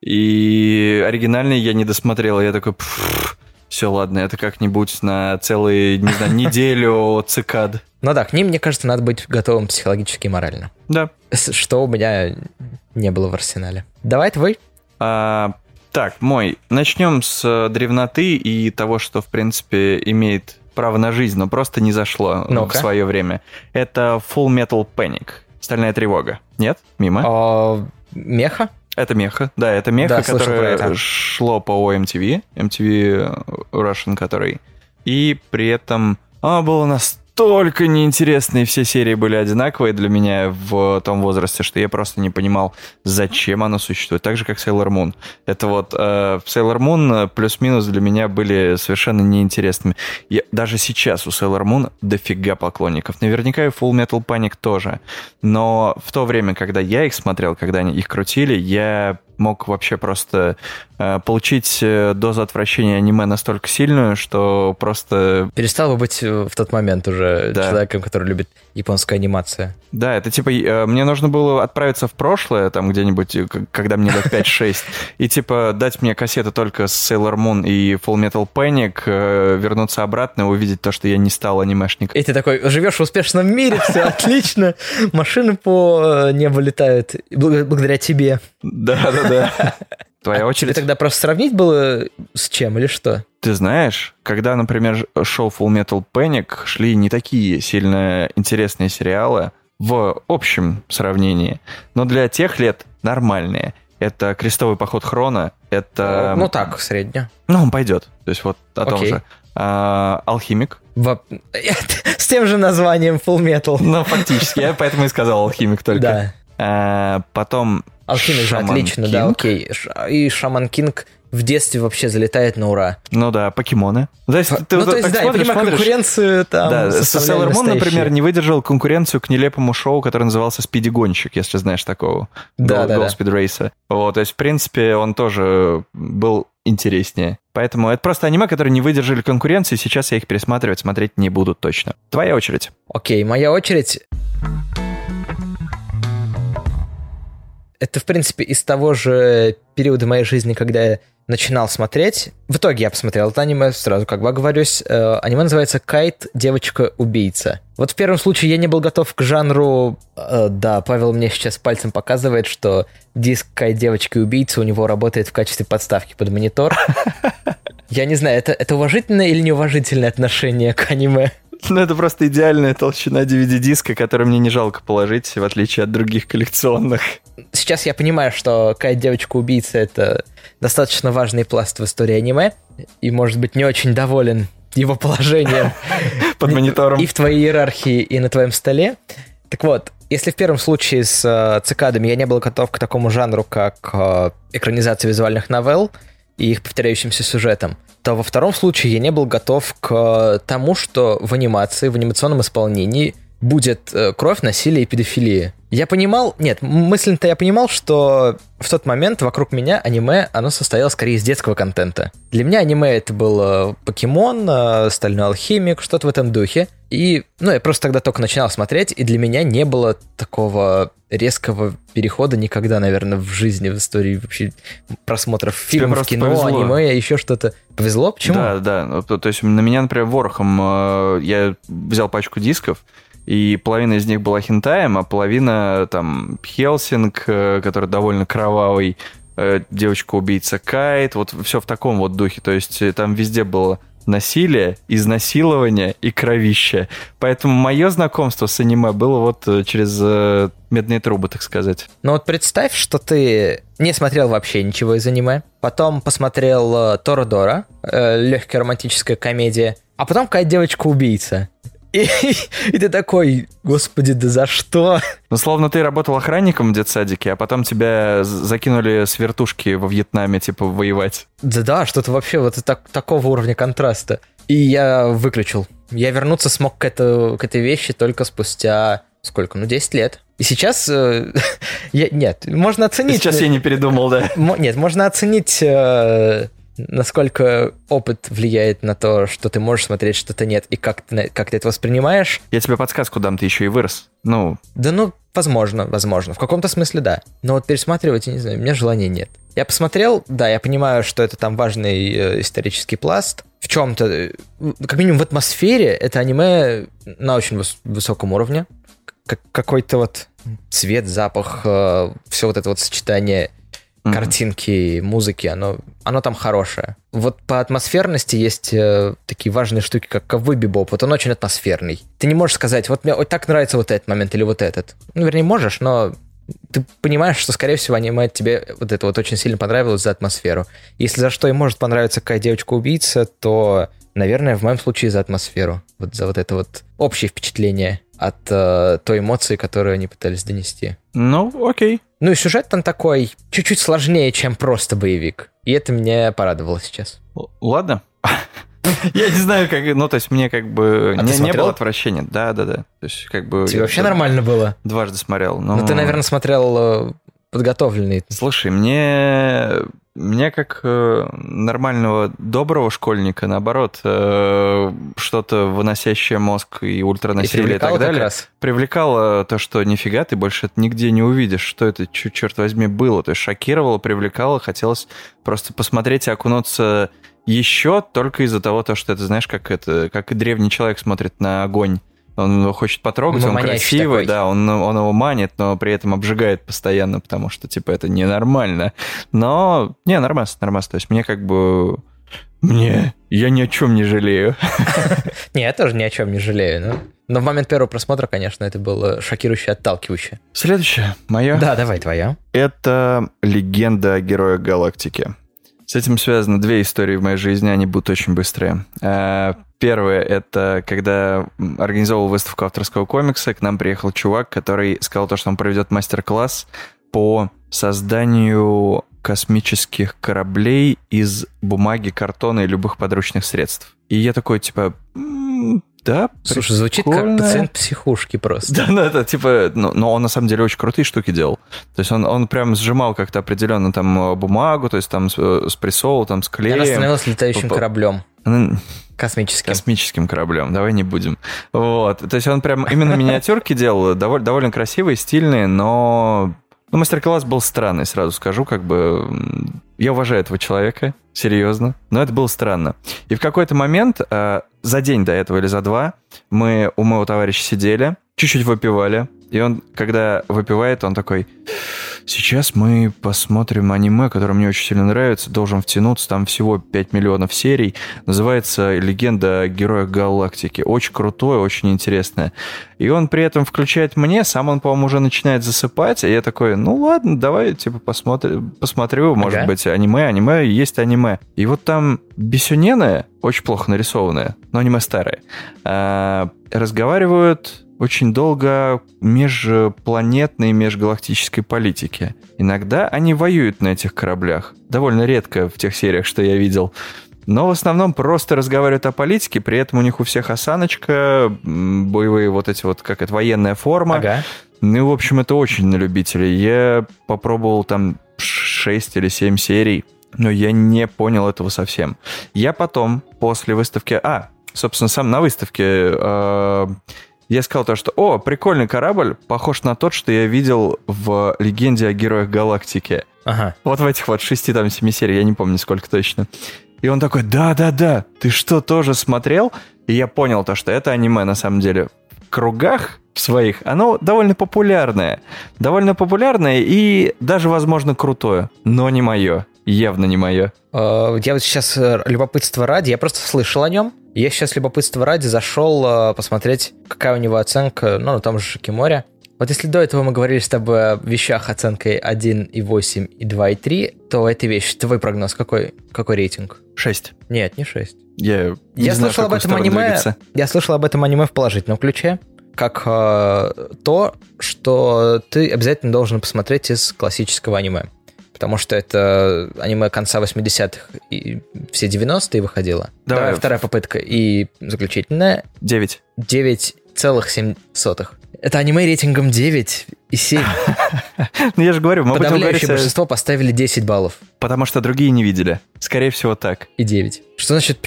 И оригинальный я не досмотрел, я такой, все, ладно, это как-нибудь на целую, не знаю, неделю цикад. Ну да, к ним, мне кажется, надо быть готовым психологически и морально. Да. Что у меня не было в арсенале. Давай твой. А, так, мой. Начнем с э, древноты и того, что, в принципе, имеет право на жизнь, но просто не зашло в Ну-ка. свое время. Это Full Metal Panic. Стальная тревога. Нет? Мимо? А, меха? Это меха. Да, это меха, Да, которое шло по MTV. MTV Russian, который. И при этом оно было настолько неинтересно, и все серии были одинаковые для меня в том возрасте, что я просто не понимал, зачем оно существует. Так же, как Sailor Moon. Это вот э, Sailor Moon э, плюс-минус для меня были совершенно неинтересными. Я, даже сейчас у Sailor Moon дофига поклонников. Наверняка и Full Metal Panic тоже. Но в то время, когда я их смотрел, когда они их крутили, я мог вообще просто э, получить э, дозу отвращения аниме настолько сильную, что просто... Перестал бы быть э, в тот момент уже Да. человеком, который любит японскую анимацию. Да, это типа, э, мне нужно было отправиться в прошлое, там где-нибудь, э, когда мне лет 5-6, и типа дать мне кассеты только с Sailor Moon и Full Metal Panic, э, вернуться обратно и увидеть то, что я не стал анимешником. И ты такой, живешь в успешном мире, все [laughs] отлично, машины по небу летают бл- благодаря тебе. Да-да-да. Твоя Тебе очередь. тогда просто сравнить было с чем или что? Ты знаешь, когда, например, шел Full Metal Panic, шли не такие сильно интересные сериалы в общем сравнении, но для тех лет нормальные. Это «Крестовый поход Хрона», это... Ну так, средне. Ну, он пойдет. То есть вот о том Окей. же. А, «Алхимик». Во- [laughs] С тем же названием Full Metal. Ну, фактически. Я поэтому и сказал «Алхимик» только. Да. А, потом Алхимик же «Шаман отлично, да, Кинг». окей. Ш- И Шаман Кинг в детстве вообще залетает на ура. Ну да, покемоны. То есть, ты ну, вот то есть, да, смотришь, я понимаю, конкуренцию там Да, Sailor Moon, например, не выдержал конкуренцию к нелепому шоу, которое назывался Спиди Гонщик, если знаешь такого. Да, Go, да, Go да. Speed Racer. Вот, то есть, в принципе, он тоже был интереснее. Поэтому это просто аниме, которые не выдержали конкуренции, сейчас я их пересматривать, смотреть не буду точно. Твоя очередь. Окей, моя очередь. Это, в принципе, из того же периода моей жизни, когда я начинал смотреть. В итоге я посмотрел это аниме, сразу как бы оговорюсь. Э, аниме называется «Кайт. Девочка-убийца». Вот в первом случае я не был готов к жанру... Э, да, Павел мне сейчас пальцем показывает, что диск «Кайт. Девочка-убийца» у него работает в качестве подставки под монитор. [laughs] Я не знаю, это, это уважительное или неуважительное отношение к аниме? [laughs] Ну, это просто идеальная толщина DVD-диска, который мне не жалко положить, в отличие от других коллекционных. Сейчас я понимаю, что какая девочка-убийца — это достаточно важный пласт в истории аниме, и, может быть, не очень доволен его положением [laughs] под монитором и в твоей иерархии, и на твоем столе. Так вот, если в первом случае с э, цикадами я не был готов к такому жанру, как э, экранизация визуальных новелл и их повторяющимся сюжетам, то во втором случае я не был готов к тому, что в анимации, в анимационном исполнении будет э, кровь, насилие и педофилия. Я понимал, нет, мысленно-то я понимал, что в тот момент вокруг меня аниме, оно состояло скорее из детского контента. Для меня аниме это был э, Покемон, э, Стальной Алхимик, что-то в этом духе. И, ну, я просто тогда только начинал смотреть, и для меня не было такого резкого перехода никогда, наверное, в жизни, в истории вообще просмотров фильмов, кино, повезло. аниме, еще что-то. Повезло? Почему? Да, да. Ну, то, то есть на меня, например, ворохом э, я взял пачку дисков, и половина из них была хентаем, а половина там Хелсинг, э, который довольно кровавый, э, девочка-убийца Кайт, вот все в таком вот духе, то есть э, там везде было насилие, изнасилование и кровище. Поэтому мое знакомство с аниме было вот через медные трубы, так сказать. Ну вот представь, что ты не смотрел вообще ничего из аниме, потом посмотрел Торадора, э, легкая романтическая комедия, а потом какая девочка-убийца. И, и ты такой, господи, да за что? Ну, словно ты работал охранником в детсадике, а потом тебя закинули с вертушки во Вьетнаме, типа, воевать. Да-да, что-то вообще вот так, такого уровня контраста. И я выключил. Я вернуться смог к, это, к этой вещи только спустя сколько? Ну, 10 лет. И сейчас... Э, [laughs] я, нет, можно оценить... Сейчас я не передумал, да? Нет, можно оценить... Э, насколько опыт влияет на то, что ты можешь смотреть, что-то нет, и как ты, как ты это воспринимаешь. Я тебе подсказку дам, ты еще и вырос. Ну... Да ну, возможно, возможно. В каком-то смысле да. Но вот пересматривать, я не знаю, у меня желания нет. Я посмотрел, да, я понимаю, что это там важный э, исторический пласт. В чем-то, э, как минимум в атмосфере, это аниме на очень выс- высоком уровне. Как какой-то вот цвет, запах, э, все вот это вот сочетание mm-hmm. картинки, музыки, оно, оно там хорошее. Вот по атмосферности есть э, такие важные штуки, как ковбой бибоп. Вот он очень атмосферный. Ты не можешь сказать, вот мне вот так нравится вот этот момент или вот этот. Ну, вернее, можешь, но ты понимаешь, что, скорее всего, аниме тебе вот это вот очень сильно понравилось за атмосферу. Если за что и может понравиться какая девочка-убийца, то, наверное, в моем случае за атмосферу. Вот за вот это вот общее впечатление от э, той эмоции, которую они пытались донести. Ну, окей. Ну и сюжет там такой чуть-чуть сложнее, чем просто боевик. И это меня порадовало сейчас. Л- ладно. [laughs] Я не знаю, как, ну, то есть мне как бы а не, не было отвращения. Да, да, да. То есть как бы... Тебе вообще нормально было? Дважды смотрел. Но... Ну, ты, наверное, смотрел э, подготовленный. Слушай, мне мне как э, нормального доброго школьника, наоборот, э, что-то выносящее мозг и ультранасилие и, и так далее, привлекало то, что нифига ты больше это нигде не увидишь, что это, черт возьми, было. То есть шокировало, привлекало, хотелось просто посмотреть и окунуться еще только из-за того, то, что это, знаешь, как это, как и древний человек смотрит на огонь он его хочет потрогать, ну, он красивый, такой. да, он, он его манит, но при этом обжигает постоянно, потому что, типа, это ненормально. Но, не, нормально, нормально. То есть мне как бы... Мне... Я ни о чем не жалею. [laughs] Не, я тоже ни о чем не жалею, но... Но в момент первого просмотра, конечно, это было шокирующе, отталкивающе. Следующее, мое. Да, давай, твоя. Это легенда о герое галактики. С этим связаны две истории в моей жизни, они будут очень быстрые. Э, первое — это когда организовал выставку авторского комикса, к нам приехал чувак, который сказал то, что он проведет мастер-класс по созданию космических кораблей из бумаги, картона и любых подручных средств. И я такой, типа, да, Слушай, звучит как пациент психушки просто. Да, ну это типа, ну, но он на самом деле очень крутые штуки делал. То есть он, он прям сжимал как-то определенно там бумагу, то есть там с, с прессол, там с клеем. Она становилась летающим кораблем. Космическим. Космическим кораблем, давай не будем. Вот, то есть он прям именно [laughs] миниатюрки делал, довольно, довольно красивые, стильные, но ну, мастер-класс был странный, сразу скажу, как бы... Я уважаю этого человека, серьезно, но это было странно. И в какой-то момент, э, за день до этого или за два, мы у моего товарища сидели, чуть-чуть выпивали, и он, когда выпивает, он такой, сейчас мы посмотрим аниме, которое мне очень сильно нравится, должен втянуться, там всего 5 миллионов серий, называется «Легенда о героях галактики». Очень крутое, очень интересное. И он при этом включает мне, сам он, по-моему, уже начинает засыпать, и я такой, ну ладно, давай, типа, посмотрим, посмотрю, может ага. быть, аниме, аниме, есть аниме. И вот там Бесюнены, очень плохо нарисованные, но аниме старые, а, разговаривают очень долго межпланетной, межгалактической политики. Иногда они воюют на этих кораблях. Довольно редко в тех сериях, что я видел. Но в основном просто разговаривают о политике, при этом у них у всех осаночка, боевые вот эти вот, как это, военная форма. Ага. Ну, в общем, это очень на любителей. Я попробовал там 6 или 7 серий, но я не понял этого совсем. Я потом, после выставки... А, собственно, сам на выставке э, я сказал то, что, о, прикольный корабль, похож на тот, что я видел в «Легенде о героях галактики». Ага. Вот в этих вот шести, там, семи серий, я не помню, сколько точно. И он такой, да-да-да, ты что, тоже смотрел? И я понял то, что это аниме, на самом деле, в кругах своих, оно довольно популярное. Довольно популярное и даже, возможно, крутое, но не мое. Явно не мое. А, я вот сейчас э, любопытство ради, я просто слышал о нем, я сейчас любопытство ради зашел э, посмотреть, какая у него оценка, ну, на том же Шикиморе. Вот если до этого мы говорили с тобой о вещах оценкой 1,8 и 2,3, то эта вещь, твой прогноз, какой, какой рейтинг? 6. Нет, не 6. Я, не я знаю, слышал об этом аниме. Двигаться. Я слышал об этом аниме в положительном ключе, как э, то, что ты обязательно должен посмотреть из классического аниме потому что это аниме конца 80-х и все 90-е выходило. Давай. Давай вторая попытка и заключительная. 9. 9,7. Это аниме рейтингом 9 и 7. [laughs] Ну я же говорю, мы Подавляющее большинство поставили 10 баллов. Потому что другие не видели. Скорее всего так. И 9. Что значит,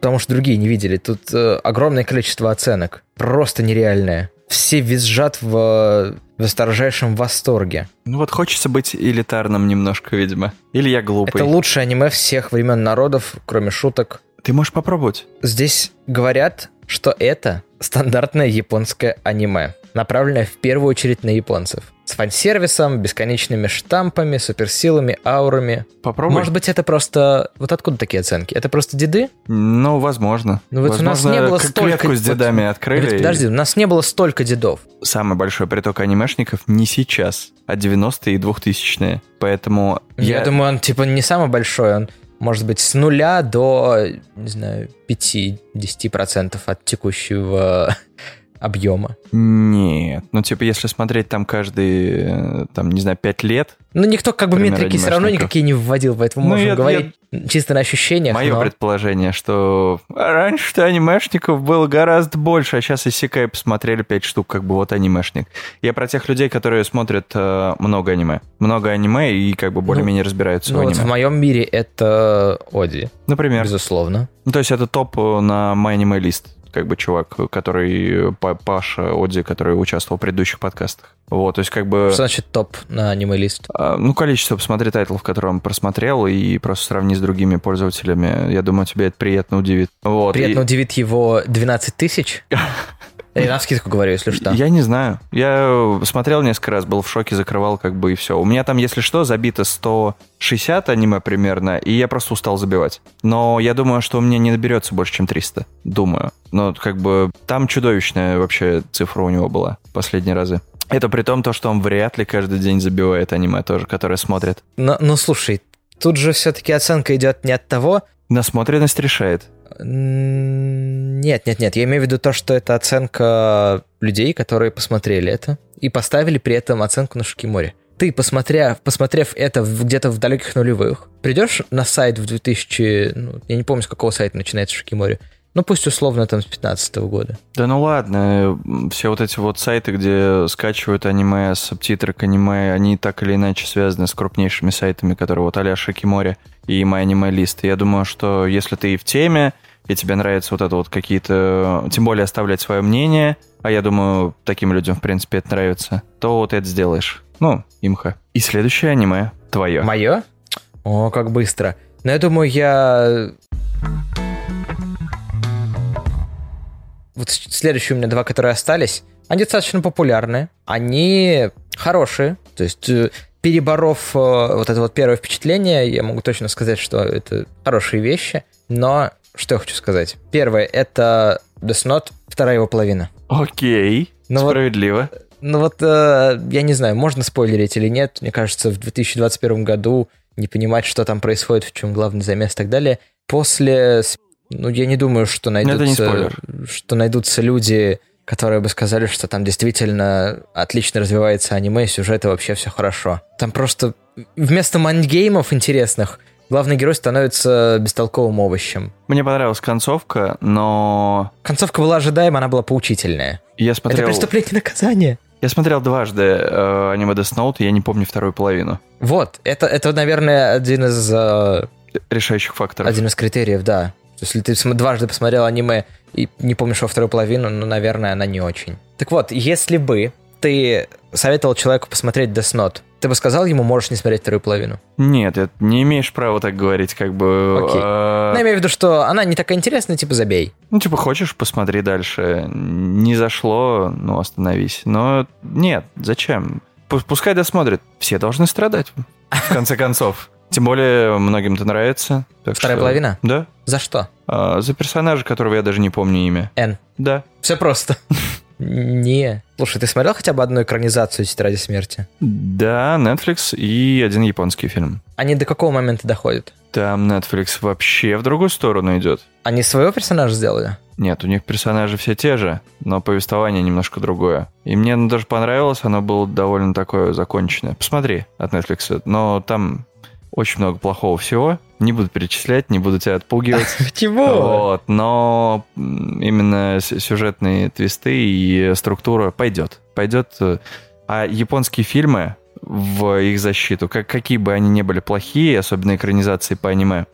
потому что другие не видели? Тут э, огромное количество оценок. Просто нереальное. Все визжат в в строжайшем восторге. Ну вот хочется быть элитарным немножко, видимо. Или я глупый. Это лучшее аниме всех времен народов, кроме шуток. Ты можешь попробовать. Здесь говорят, что это стандартное японское аниме, направленное в первую очередь на японцев. С фан-сервисом, бесконечными штампами, суперсилами, аурами. Попробуй. Может быть, это просто... Вот откуда такие оценки? Это просто деды? Ну, возможно. Ну, вот возможно, у нас не было столько... клетку с дедами вот, открыли. Вот, подожди, у нас не было столько дедов. Самый большой приток анимешников не сейчас, а 90-е и 2000-е. Поэтому я... Я думаю, он, типа, не самый большой, он может быть, с нуля до, не знаю, 5-10% от текущего [laughs] объема. Нет. Ну, типа, если смотреть там каждый, э, там, не знаю, 5 лет. Ну, никто как бы метрики все равно никакие не вводил, поэтому ну, можем я, говорить я... чисто на ощущениях. Мое но... предположение, что раньше-то анимешников было гораздо больше, а сейчас Исикай посмотрели 5 штук, как бы вот анимешник. Я про тех людей, которые смотрят э, много аниме. Много аниме и как бы более-менее ну, разбираются ну, в аниме. Вот в моем мире это Оди. Например. Безусловно. Ну, то есть это топ на My Anime List как бы чувак, который Паша Оди, который участвовал в предыдущих подкастах. Вот, то есть как бы... Что значит топ на аниме-лист? А, ну, количество, посмотри тайтлов, которые он просмотрел, и просто сравни с другими пользователями. Я думаю, тебе это приятно удивит. Вот, приятно и... удивит его 12 тысяч? [laughs] Я на скидку говорю, если что. Я не знаю. Я смотрел несколько раз, был в шоке, закрывал как бы и все. У меня там, если что, забито 160 аниме примерно, и я просто устал забивать. Но я думаю, что у меня не наберется больше, чем 300. Думаю. Но как бы там чудовищная вообще цифра у него была последние разы. Это при том, то, что он вряд ли каждый день забивает аниме тоже, которое смотрит. Но, ну, слушай, тут же все-таки оценка идет не от того... Насмотренность решает. Нет, нет, нет. Я имею в виду то, что это оценка людей, которые посмотрели это и поставили при этом оценку на Шикиморе. ты, посмотря, посмотрев это где-то в далеких нулевых, придешь на сайт в 2000... Ну, я не помню, с какого сайта начинается Шикимори. Ну, пусть условно там с 15 года. Да ну ладно, все вот эти вот сайты, где скачивают аниме, субтитры к аниме, они так или иначе связаны с крупнейшими сайтами, которые вот а-ля Шикимори и MyAnimeList. Я думаю, что если ты и в теме, и тебе нравится вот это вот какие-то... Тем более оставлять свое мнение, а я думаю, таким людям, в принципе, это нравится, то вот это сделаешь. Ну, имха. И следующее аниме твое. Мое? О, как быстро. Но я думаю, я... Вот следующие у меня два, которые остались, они достаточно популярны, они хорошие, то есть э, переборов э, вот это вот первое впечатление, я могу точно сказать, что это хорошие вещи, но что я хочу сказать? Первое — это Death Note, вторая его половина. Окей, Ну вот- справедливо. Ну вот, э, я не знаю, можно спойлерить или нет. Мне кажется, в 2021 году не понимать, что там происходит, в чем главный замес и так далее. После... Ну, я не думаю, что найдутся, что найдутся люди, которые бы сказали, что там действительно отлично развивается аниме, сюжет и вообще все хорошо. Там просто вместо мангеймов интересных главный герой становится бестолковым овощем. Мне понравилась концовка, но Концовка была ожидаема, она была поучительная. я Это смотрел... преступление и наказание. Я смотрел дважды э, аниме Death Note, и я не помню вторую половину. Вот, это, это наверное, один из э, Решающих факторов. Один из критериев, да. То есть, Если ты дважды посмотрел аниме и не помнишь во вторую половину, ну, наверное, она не очень. Так вот, если бы ты советовал человеку посмотреть Death Note, ты бы сказал ему, можешь не смотреть вторую половину? Нет, это не имеешь права так говорить, как бы... Окей. э, Ну, я имею в виду, что она не такая интересная, типа забей. ну, типа, хочешь, посмотри дальше. Не зашло, ну, остановись. Но нет, зачем? Пу- Пускай досмотрят. Все должны страдать, в конце концов. Тем более, многим-то нравится. так Вторая что- половина? Да. За что? А, за персонажа, которого я даже не помню имя. Н. Да. Все просто. Не. Слушай, ты смотрел хотя бы одну экранизацию «Тетради смерти»? Да, Netflix и один японский фильм. Они до какого момента доходят? Там Netflix вообще в другую сторону идет. Они своего персонажа сделали? Нет, у них персонажи все те же, но повествование немножко другое. И мне оно даже понравилось, оно было довольно такое законченное. Посмотри от Netflix, но там очень много плохого всего. Не буду перечислять, не буду тебя отпугивать. [laughs] Чего? Вот, но именно сюжетные твисты и структура пойдет. Пойдет. э, А японские фильмы в их защиту, как, какие бы они ни были плохие, особенно экранизации по аниме,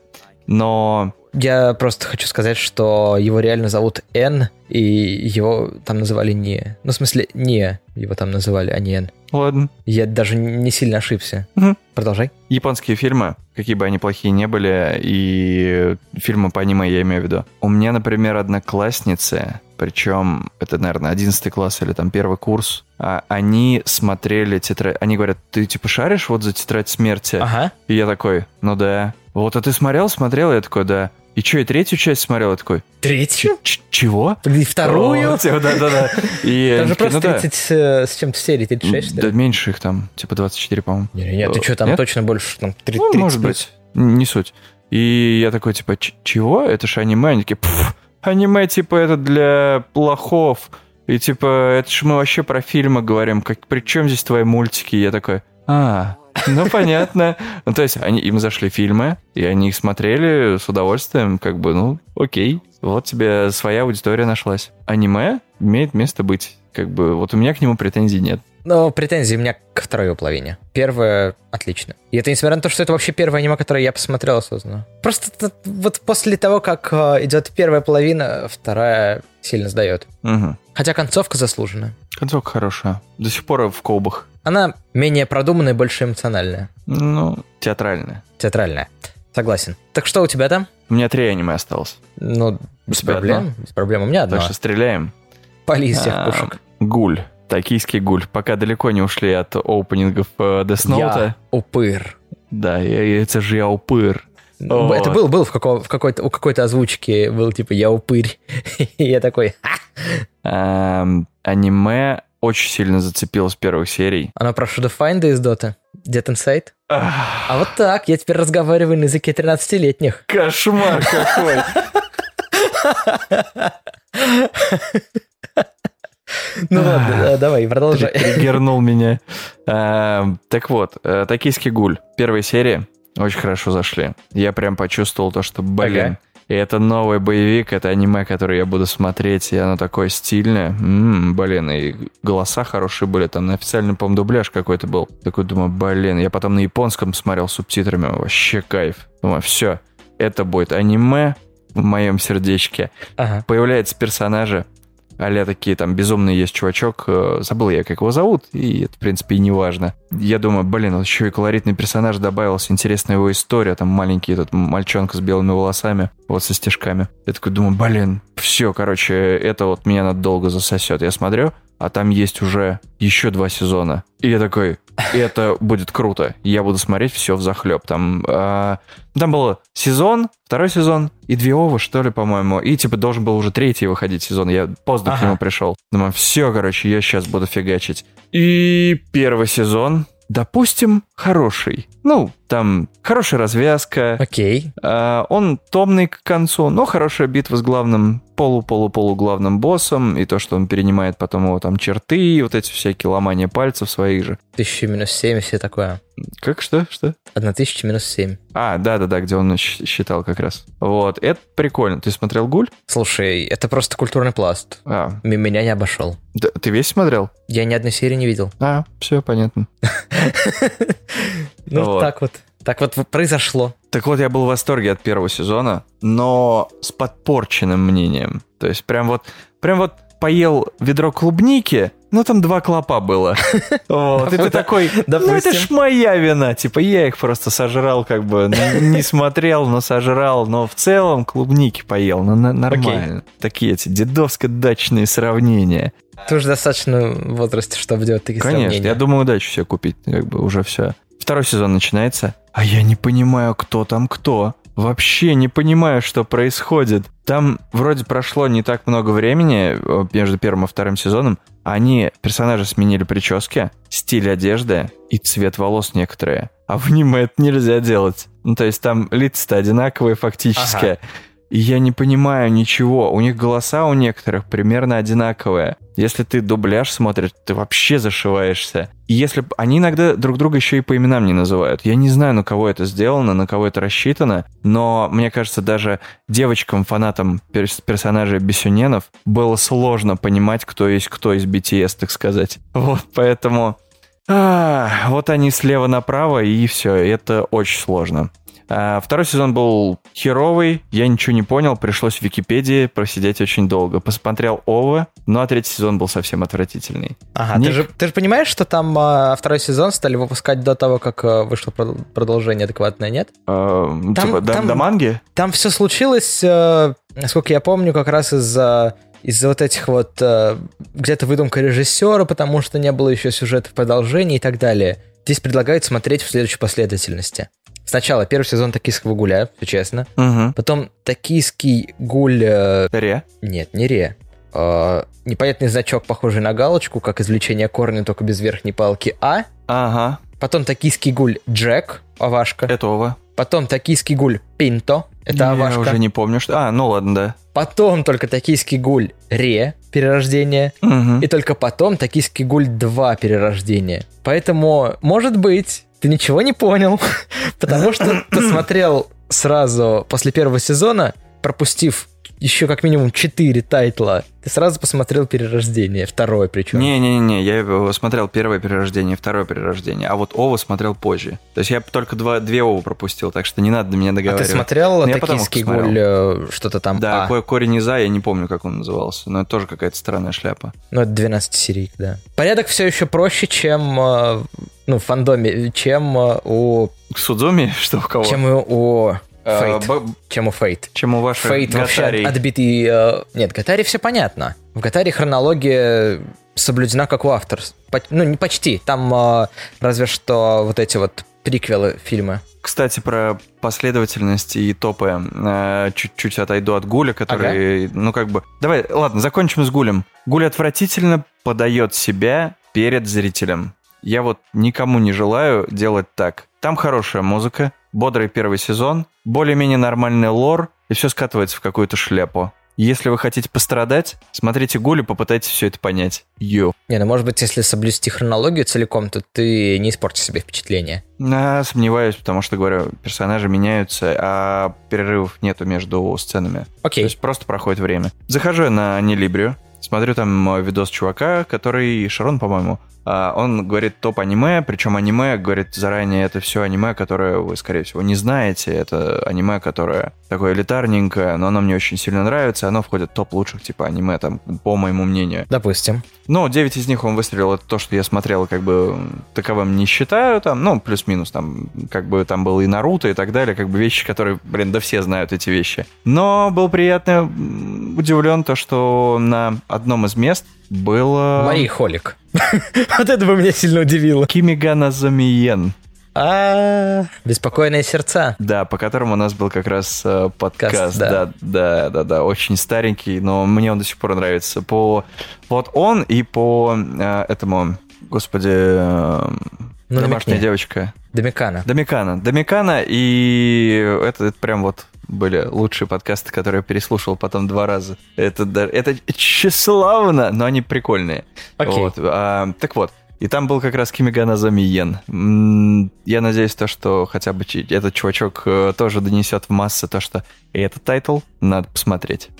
но Я просто хочу сказать, что его реально зовут Н, и его там называли не. Ну, в смысле, не его там называли, а не Н. ладно. Я даже не сильно ошибся. Мгм. Продолжай. Японские фильмы, какие бы они плохие не были, и фильмы по аниме я имею в виду. У меня, например, одноклассницы, причем это, наверное, 11 класс или там первый курс, а, они смотрели тетрадь... Они говорят, ты типа шаришь вот за тетрадь смерти? Ага. И я такой, ну да. Вот, а ты смотрел, смотрел? Я такой, да. И что, и третью часть смотрел? Я такой, Третью? «Ч- чего? Погоди, вторую? Да-да-да. И [laughs] Там же просто «Ну да». 30 э, с чем-то серий, 36, что Да меньше их там, типа 24, по-моему. Не, нет, ты что, там точно больше, там, три- 30 Ну, может быть. Не суть. И я такой, типа, «Ч- чего? Это же аниме. Они такие, «Пф, аниме, типа, это для плохов. И, типа, это же мы вообще про фильмы говорим. Как, при чем здесь твои мультики? Я такой, а, ну, понятно. [laughs] Ну, то есть, они, им зашли фильмы, и они их смотрели с удовольствием, как бы, ну, окей. Вот тебе своя аудитория нашлась. Аниме имеет место быть. Как бы, вот у меня к нему претензий нет. Но претензии у меня ко второй половине. Первая отлично. И это несмотря на то, что это вообще первое аниме, которое я посмотрел осознанно. Просто вот после того, как э, идет первая половина, вторая сильно сдает. Мгм. Хотя концовка заслуженная. Концовка хорошая. До сих пор в колбах. Она менее продуманная и больше эмоциональная. Ну, театральная. Театральная. Согласен. Так что у тебя там? У меня три аниме осталось. Ну, без проблем. Без проблем. У меня одно. Так что стреляем. Из всех А, пушек. Гуль. Токийский гуль. Пока далеко не ушли от опенингов э, Death Note. Я упыр. Да, я, это же я упыр. Ну, Вот. Это был, был в, каком, в какой-то, у какой-то озвучки, был типа «Я упырь». [laughs] И я такой! Эм, аниме очень сильно зацепило с первых серий. Оно про Шудофайнда из Доты. Dead Inside. А вот так, я теперь разговариваю на языке 13-летних. кошмар какой. [laughs] Ну ладно, давай, продолжай. Триггернул меня. А, так вот, э, «Токийский гуль». Первая серия очень хорошо зашли. Я прям почувствовал то, что, блин, и это новый боевик, это аниме, которое я буду смотреть, и оно такое стильное. М, блин, и голоса хорошие были, там на официальном, по дубляж какой-то был. Такой думаю, блин, я потом на японском смотрел с субтитрами, вообще кайф. Думаю, все, это будет аниме в моем сердечке. Ага. Появляются персонажи, а такие, там, безумный есть чувачок, э, забыл я, как его зовут, и это, в принципе, и не важно. Я думаю, блин, вот еще и колоритный персонаж добавился, интересная его история, там, маленький этот мальчонка с белыми волосами, вот со стежками. Я такой думаю, блин, все, короче, это вот меня надолго засосет. Я смотрю, а там есть уже еще два сезона. И я такой, это будет круто. Я буду смотреть все в захлеб. Там, а, там было сезон, второй сезон и две овы, что ли, по-моему. И типа должен был уже третий выходить сезон. Я поздно к Ага. нему пришел. Думаю, все, короче, я сейчас буду фигачить. И первый сезон, допустим, хороший. Ну, там хорошая развязка. Окей. А, Он томный к концу, но хорошая битва с главным полу-полу-полу главным боссом, и то, что он перенимает потом его там черты, и вот эти всякие ломания пальцев своих же. Тысяча минус семь, и все такое. Как, что, что? Одна тысяча минус семь. А, да-да-да, где он считал как раз. Вот, это прикольно. Ты смотрел «Гуль»? Слушай, это просто культурный пласт. А, Меня не обошел. да, ты весь смотрел? Я ни одной серии не видел. А, все понятно. [laughs] Ну, так вот. Так вот произошло. Так вот, я был в восторге от первого сезона, но с подпорченным мнением. То есть прям вот, прям вот поел ведро клубники, ну там два клопа было. [laughs] Вот, и ты такой, ну это ж моя вина, типа я их просто сожрал, как бы не смотрел, но сожрал, но в целом клубники поел, ну нормально. Такие эти дедовско-дачные сравнения. Ты уже достаточно в возрасте, чтобы делать такие Конечно, сравнения. я думаю, удачу себе купить, как бы уже все. Второй сезон начинается, а я не понимаю, кто там кто. Вообще не понимаю, что происходит. Там вроде прошло не так много времени между первым и вторым сезоном. Они, персонажи, сменили прически, стиль одежды и цвет волос некоторые. А в аниме это нельзя делать. Ну, то есть там лица-то одинаковые фактически. Ага. Я не понимаю ничего. У них голоса у некоторых примерно одинаковые. Если ты дубляж смотришь, ты вообще зашиваешься. И если они иногда друг друга еще и по именам не называют. Я не знаю, на кого это сделано, на кого это рассчитано, но мне кажется, даже девочкам, фанатам перс- персонажей Бесюненов было сложно понимать, кто есть кто из BTS, так сказать. Вот, поэтому... а, вот они слева направо, и все, это очень сложно. А, Второй сезон был херовый, я ничего не понял, пришлось в Википедии просидеть очень долго. Посмотрел Ова, ну а третий сезон был совсем отвратительный. Ага, Ник- ты же, ты же понимаешь, что там а, второй сезон стали выпускать до того, как а, вышло прод- продолжение адекватное, нет? А, Там- типа, до, там- до манги? Там все случилось, э, насколько я помню, как раз из-за из-за вот этих вот э, где-то выдумка режиссера, потому что не было еще сюжета в продолжении и так далее. Здесь предлагают смотреть в следующей последовательности. Сначала первый сезон «Токийского гуля», все честно. Угу. Потом «Токийский гуль...» э, Ре? Нет, не «Ре». Э, непонятный значок, похожий на галочку, как извлечение корня, только без верхней палки «А». Ага, Потом «Токийский гуль Джек», Авашка. это Ова. Потом «Токийский гуль Пинто», это я Авашка. уже не помню, что... А, ну ладно, да. Потом только «Токийский гуль Ре», перерождение. Мгм. И только потом «Токийский гуль 2», перерождение. Поэтому, может быть, ты ничего не понял, [laughs] потому что ты смотрел сразу после первого сезона, пропустив еще как минимум 4 тайтла, ты сразу посмотрел перерождение, второе причем. Не-не-не, я смотрел первое перерождение, второе перерождение, а вот Ова смотрел позже. То есть я только два, две Овы пропустил, так что не надо до меня а ты договаривать. смотрел Ну, «Токийский гуль» э, что-то там? Да, А, ко- корень из А, я не помню, как он назывался, но это тоже какая-то странная шляпа. ну это 12 серий, да. Порядок все еще проще, чем э, ну, в фандоме, чем э, у Судзуми, [laughs] что у кого? чем у, у Э, б- чем у Fate. чем у ваших Фейт вообще отбитый... э, Нет, Гатари все понятно. В Гатаре хронология соблюдена как у автора. По- Ну, не почти. Там э, разве что вот эти вот приквелы фильмы. Кстати, про последовательность и топы. Чуть-чуть отойду от Гуля, который, ну как бы... Давай, ладно, закончим с Гулем. Гуль отвратительно подает себя перед зрителем. Я вот никому не желаю делать так. Там хорошая музыка, бодрый первый сезон, более-менее нормальный лор, и все скатывается в какую-то шляпу. Если вы хотите пострадать, смотрите Гулю, попытайтесь все это понять. Йо. Не, ну может быть, если соблюсти хронологию целиком, то ты не испортишь себе впечатление. А, сомневаюсь, потому что, говорю, персонажи меняются, а перерывов нету между сценами. Окей. То есть просто проходит время. Захожу я на Нелибрию, смотрю там видос чувака, который, Шарон, по-моему, он говорит топ-аниме, причем аниме, говорит заранее, это все аниме, которое вы, скорее всего, не знаете. Это аниме, которое такое элитарненькое, но оно мне очень сильно нравится, оно входит в топ лучших типа аниме, там, по моему мнению. Допустим. Ну, 9 из них он выстрелил, это то, что я смотрел, как бы таковым не считаю, там, ну, плюс-минус, там, как бы там был и Наруто и так далее, как бы вещи, которые, блин, да все знают эти вещи. Но был приятно удивлен то, что на одном из мест было... Марий Холик. [laughs] Вот это бы меня сильно удивило. Кимигана Замиен. А, беспокойные сердца. Да, по которому у нас был как раз э, подкаст. Каст, да. да. да, да, да, очень старенький, но мне он до сих пор нравится. По вот он и по э, этому, господи, э, Ну, домашняя намекни. девочка. Домикана. Домикана. Домикана, и это, это прям вот были лучшие подкасты, которые я переслушал потом два раза. Это, это тщеславно, но они прикольные. Окей. Вот, а, так вот, и там был как раз Kimi ga Nozomu Eien. Я надеюсь, то, что хотя бы этот чувачок э, тоже донесет в массы то, что и этот тайтл надо посмотреть.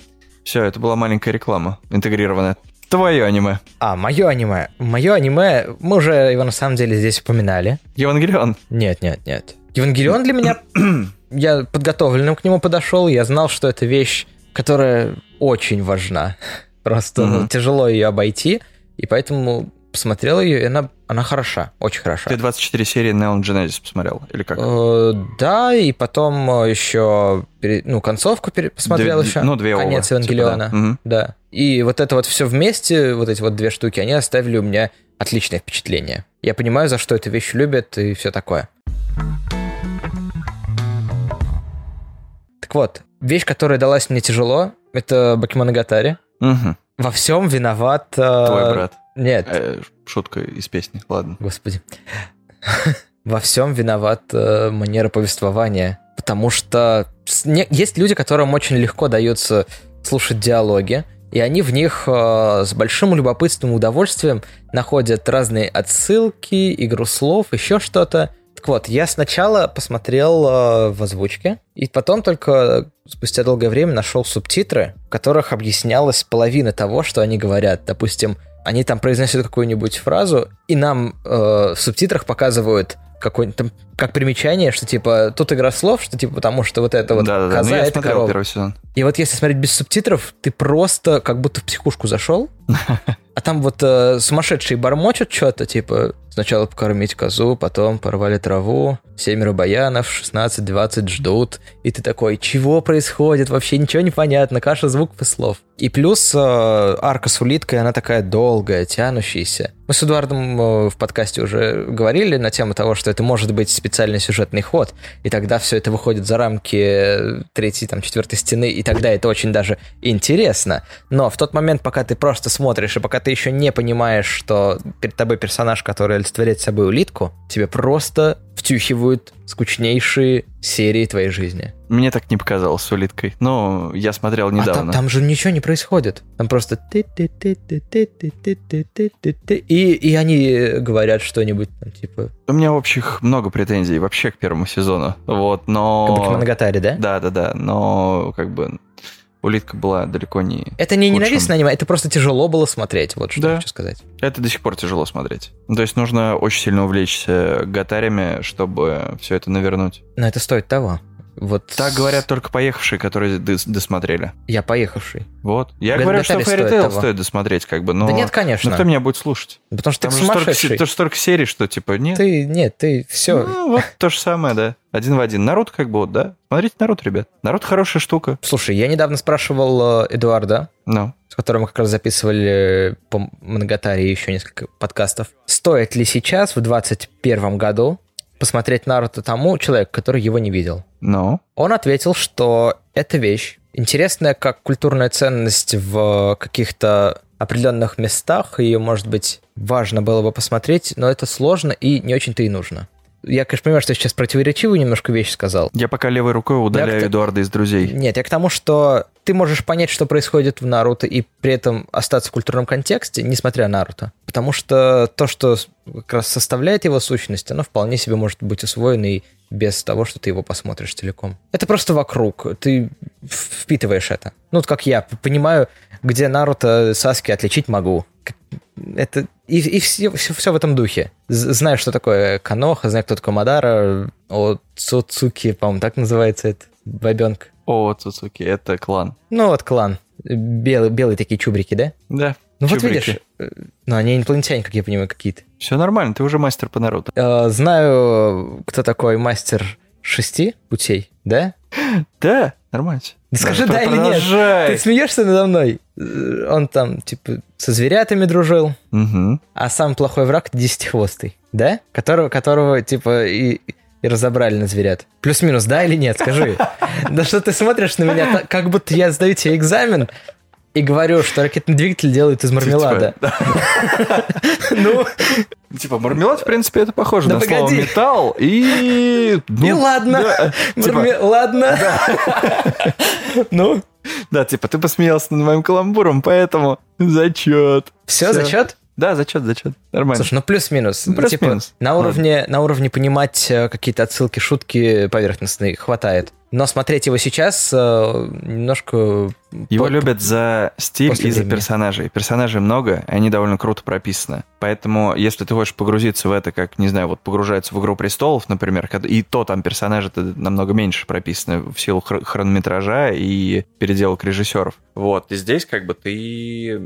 Все, это была маленькая реклама, интегрированная. Твое аниме. А, мое аниме. Мое аниме, мы уже его на самом деле здесь упоминали. Евангелион. Нет, нет, нет. Евангелион для меня... [clears throat] Я подготовленным к нему подошел, я знал, что это вещь, которая очень важна. [laughs] Просто ну, Мгм. тяжело ее обойти, и поэтому посмотрел ее, и она, она хороша, очень хороша. Ты 24 серии Neon Genesis посмотрел? Или как? Э, Да, и потом э, еще ну, концовку посмотрел Две- еще. ну, две Конец ова, типа, Евангелиона. да. Мгм. Да. И вот это вот все вместе, вот эти вот две штуки, они оставили у меня отличное впечатление. Я понимаю, за что эту вещь любят и все такое. Так вот, вещь, которая далась мне тяжело, это Бакимоногатари. Мгм. Во всем виноват... э, Твой брат. Нет, Э, шутка из песни, ладно. Господи. [laughs] Во всем виноват э, манера повествования. Потому что не- есть люди, которым очень легко дается слушать диалоги, и они в них э, с большим любопытством и удовольствием находят разные отсылки, игру слов, еще что-то. Так вот, я сначала посмотрел э, в озвучке, и потом только спустя долгое время нашел субтитры, в которых объяснялась половина того, что они говорят. Допустим, они там произносят какую-нибудь фразу, и нам э, в субтитрах показывают какое-нибудь там как примечание, что типа тут игра слов, что типа потому что вот это вот Да-да-да, коза, ну я это корова. первый сезон. И вот если смотреть без субтитров, ты просто как будто в психушку зашел, [laughs] а там вот э, сумасшедшие бормочут что-то, типа сначала покормить козу, потом порвали траву, семеро баянов, 16-20 ждут, и ты такой, чего происходит, вообще ничего не понятно, каша звуков и слов. И плюс э, арка с улиткой, она такая долгая, тянущаяся. Мы с Эдуардом э, в подкасте уже говорили на тему того, что это может быть специальный сюжетный ход, и тогда все это выходит за рамки э, третьей, там, четвертой стены, и тогда это очень даже интересно. Но в тот момент, пока ты просто смотришь, и пока ты еще не понимаешь, что перед тобой персонаж, который олицетворяет собой улитку, тебе просто втюхивают скучнейшие серии твоей жизни. Мне так не показалось с улиткой. Но я смотрел недавно. А там, там же ничего не происходит. Там просто... И, и они говорят что-нибудь там типа... У меня общих много претензий вообще к первому сезону. Вот, но... Как бы к Мангатаре, да? Да, да, да. Но как бы улитка была далеко не. Это не лучшим. ненавистное аниме, это просто тяжело было смотреть, вот что Да. хочу сказать. Это до сих пор тяжело смотреть. Ну, то есть нужно очень сильно увлечься гатарями, чтобы все это навернуть. Но это стоит того. Вот Так говорят только поехавшие, которые дос- досмотрели. я поехавший. Вот. Я Гат- говорю, что Fairy стоит Tail того. стоит досмотреть, как бы, но... да нет, конечно. Ну кто меня будет слушать? Потому что Там ты же столько, сумасшедший. се- столько серий, что типа нет. Ты, нет, ты все. Ну, вот то же самое, да. Один в один. Народ как бы вот, да? Смотрите народ, ребят. Народ хорошая штука. Слушай, я недавно спрашивал э, Эдуарда, Ну, с которым мы как раз записывали э, по Моногатаре еще несколько подкастов. Стоит ли сейчас, в 2021 году, посмотреть Наруто тому человеку, который его не видел? ну. Он ответил, что эта вещь интересная как культурная ценность в каких-то определенных местах, ее, может быть, важно было бы посмотреть, но это сложно и не очень-то и нужно. Я, конечно, понимаю, что я сейчас противоречивую немножко вещь сказал. Я пока левой рукой удаляю Я к- Эдуарда из друзей. Нет, я к тому, что ты можешь понять, что происходит в Наруто, и при этом остаться в культурном контексте, несмотря на Наруто. Потому что то, что как раз составляет его сущность, оно вполне себе может быть усвоено и без того, что ты его посмотришь целиком. Это просто вокруг, ты впитываешь это. Ну, вот как я понимаю, где Наруто Саски отличить могу. Это и, и все, все, в этом духе. Знаю, что такое Каноха, знаю, кто такой Мадара, о Цуцуки, по-моему, так называется это бабенка. О, Цуцуки, это клан. Ну вот клан. Белые, белые такие чубрики, да? Да. Ну вот чубрики. видишь, э, ну они инопланетяне, как я понимаю, какие-то. Все нормально, ты уже мастер по Наруто. Э, знаю, кто такой мастер шести путей, да? [laughs] Да, нормально. Да скажи да или нет. Ты смеешься надо мной? Э, Он там, типа, со зверятами дружил, Мгм. а самый плохой враг — десятихвостый, да? Которого, которого типа, и, и разобрали на зверят. Плюс-минус, да или нет? Скажи. [laughs] Да что ты смотришь на меня, как будто я сдаю тебе экзамен и говорю, что ракетный двигатель делают из мармелада. [laughs] Ну, Типа, мармелад, в принципе, это похоже на слово металл и... и ну, ладно. да, типа, Ладно. [laughs] Ну, Да, типа, ты посмеялся над моим каламбуром, поэтому зачет. все, зачет? Да, зачет, зачет. Нормально. Слушай, ну плюс-минус. Ну, плюс-минус. Типа, на уровне, на уровне понимать э, какие-то отсылки, шутки поверхностные хватает. Но смотреть его сейчас э, немножко... Его по- любят за стиль после и за времени. персонажей. Персонажей много, они довольно круто прописаны. Поэтому, если ты хочешь погрузиться в это, как, не знаю, вот погружаются в «Игру престолов», например, и то там персонажи-то намного меньше прописаны в силу хр- хронометража и переделок режиссеров. Вот, и здесь как бы ты...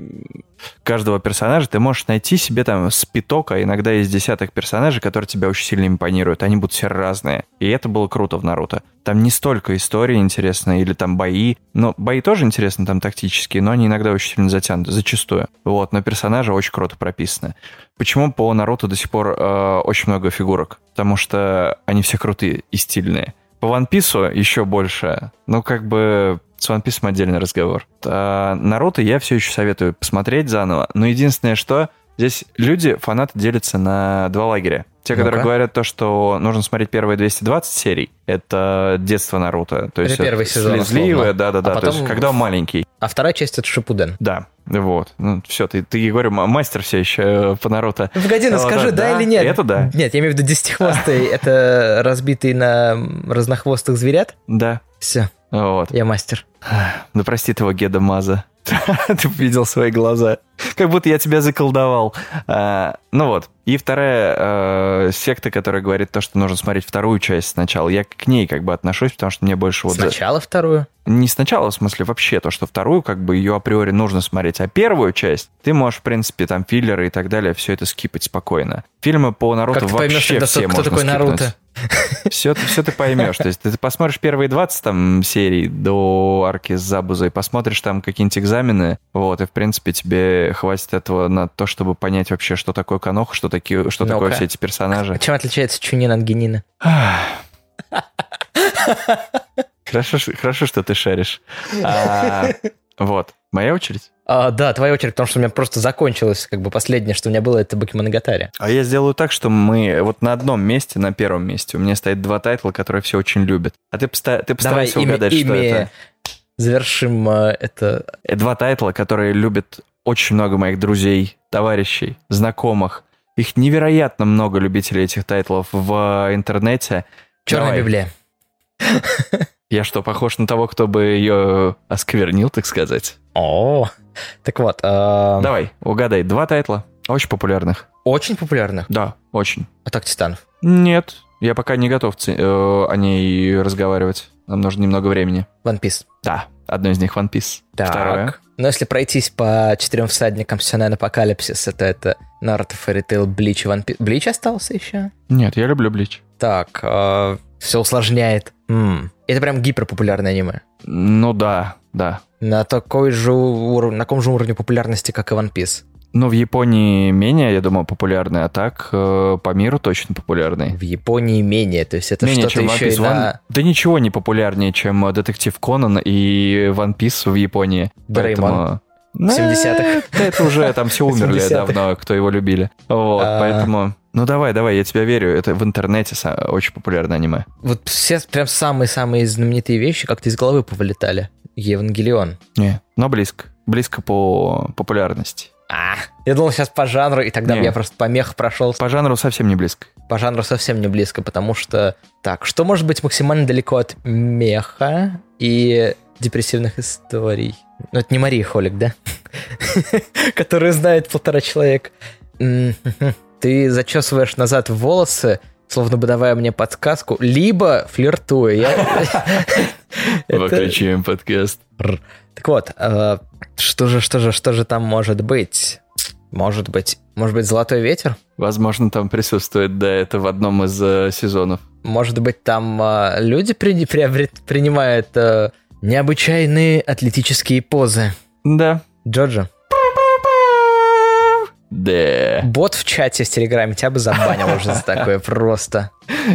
Каждого персонажа ты можешь найти себе там спиток, а иногда есть десяток персонажей, которые тебя очень сильно импонируют. Они будут все разные. И это было круто в Наруто. Там не столько истории интересные или там бои. Но бои тоже интересны, там тактические, но они иногда очень сильно затянуты, зачастую. Вот, но персонажи очень круто прописаны. Почему по Наруто до сих пор э, очень много фигурок? Потому что они все крутые и стильные. По One Piece еще больше. Ну, как бы с One Piece отдельный разговор. А, Наруто я все еще советую посмотреть заново. Но единственное, что здесь люди, фанаты делятся на два лагеря. Те, которые говорят то, что нужно смотреть первые 220 серий, это детство Наруто. То Это есть первый сезон, слезливое, да-да-да. А То есть потом- когда он маленький. А вторая часть — это Шипуден. Да, вот. Ну, все, ты, ты, говорю, мастер все еще э, по Наруто. Ну, погоди, ну скажи, да, да, или нет? это да. Нет, я имею в виду десятихвостый. [laughs] Это разбитый на разнохвостых зверят? Да, Все, вот. я мастер. Да простит его Геда Маза. [laughs] Ты видел свои глаза. Как будто я тебя заколдовал. А, ну вот. И вторая э, секта, которая говорит то, что нужно смотреть вторую часть сначала. Я к ней как бы отношусь, потому что мне больше вот... за- Сначала вторую. Не сначала, в смысле, вообще то, что вторую, как бы ее априори нужно смотреть, а первую часть ты можешь, в принципе, там филлеры и так далее, все это скипать спокойно. Фильмы по Наруто Как ты поймешь, вообще тогда, все кто можно такой скипнуть. Наруто? Все, все ты поймешь. То есть ты, посмотришь первые 20 там серий до арки с Забузой, посмотришь там какие-нибудь экзамены, вот, и в принципе тебе хватит этого на то, чтобы понять вообще, что такое Канох, что, такие, что такое Ну-ка. все эти персонажи. Чем отличается Чунин от Генина? Хорошо, хорошо, что ты шаришь. А, вот, моя очередь. А, да, твоя очередь, потому что у меня просто закончилось, как бы последнее, что у меня было, это Бакиманагатари. А я сделаю так, что мы вот на одном месте, на первом месте, у меня стоит два тайтла, которые все очень любят. А ты, поста- ты Давай постарайся ими, угадать, что ими это. завершим э, это. Э, Два тайтла, которые любят очень много моих друзей, товарищей, знакомых. Их невероятно много любителей этих тайтлов в интернете. Черная Давай. Библия. [laughs] Я что, похож на того, кто бы ее осквернил, так сказать? О, так вот, э, Давай, угадай, два тайтла, очень популярных. очень популярных. Да, очень. Атака Титанов. Нет, я пока не готов э, о ней разговаривать. Нам нужно немного времени. One Piece. Да, одно из них One Piece. Так. Второе. Но если пройтись по четырем всадникам сёнэн Апокалипсис, это, это Наруто, Tail, Блич и One Piece. Блич остался еще? Нет, я люблю Блич. Так, все усложняет. М, Это прям гиперпопулярное аниме. Ну да, да. На такой же уровне, на таком же уровне популярности, как и One Piece. Ну, в Японии менее, я думаю, популярный, а так э, по миру точно популярный. В Японии менее, то есть это менее, что-то еще и на... Да ничего не популярнее, чем э, Детектив Конан и One Piece в Японии. Дореймон. Поэтому- В 70-х. Э, да Это уже там все [laughs] умерли 70-х. давно, кто его любили. Вот, А. поэтому... Ну давай, давай, я тебя верю. Это в интернете очень популярное аниме. Вот все прям самые-самые знаменитые вещи как-то из головы повылетали. Евангелион. Не, но близко. Близко по популярности. А, я думал сейчас по жанру, и тогда Не. я просто по мех прошел. По жанру совсем не близко. По жанру совсем не близко, потому что... Так, что может быть максимально далеко от меха и депрессивных историй? Ну, это не Мария Холик, да? [laughs] Которую знает полтора человека. [laughs] Ты зачесываешь назад волосы, словно бы давая мне подсказку, либо флиртуя. [laughs] Выключаем подкаст. Так вот, э, что же, что же, что же там может быть? Может быть, может быть, золотой ветер? Возможно, там присутствует, да, это в одном из э, сезонов. Может быть, там э, люди при- приобрет- принимают э, необычайные атлетические позы. Да. Джорджа, Да. бот в чате с Телеграме тебя бы забанил уже за такое просто.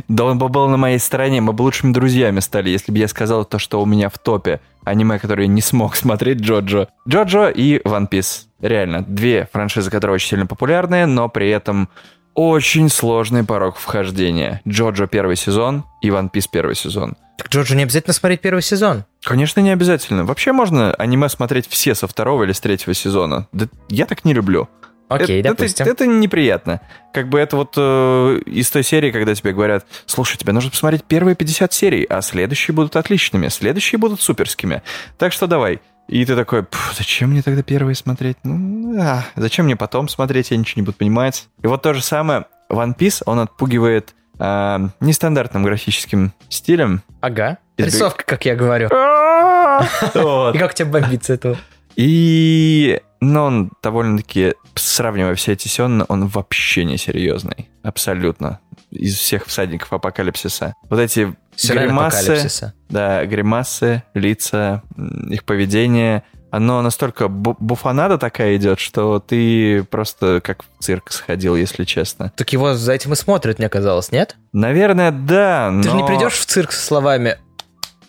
Да он бы был на моей стороне, мы бы лучшими друзьями стали, если бы я сказал то, что у меня в топе аниме, которые не смог смотреть Джоджо. Джоджо и One Piece. Реально, две франшизы, которые очень сильно популярные, но при этом очень сложный порог вхождения. Джоджо первый сезон и One Piece первый сезон. Так Джорджу не обязательно смотреть первый сезон. Конечно, не обязательно. Вообще можно аниме смотреть все со второго или с третьего сезона. Да я так не люблю. Окей, это, допустим. Это, это неприятно. Как бы это вот э, из той серии, когда тебе говорят, слушай, тебе нужно посмотреть первые 50 серий, а следующие будут отличными, следующие будут суперскими. Так что давай. И ты такой, «Пф, зачем мне тогда первые смотреть? Ну, а, зачем мне потом смотреть, я ничего не буду понимать. И вот то же самое, One Piece, он отпугивает э, нестандартным графическим стилем. Ага. Избег- Рисовка, как я говорю. [laughs] Вот. И как тебя бомбит с этого? И, но он довольно-таки, сравнивая все эти сённы, он вообще не серьезный. Абсолютно. Из всех всадников апокалипсиса. Вот эти Сюрреаль гримасы, да, гримасы, лица, их поведение, оно настолько бу- буфанада такая идет, что ты просто как в цирк сходил, если честно. Так его за этим и смотрят, мне казалось, нет? Наверное, да, но... Ты же не придешь в цирк со словами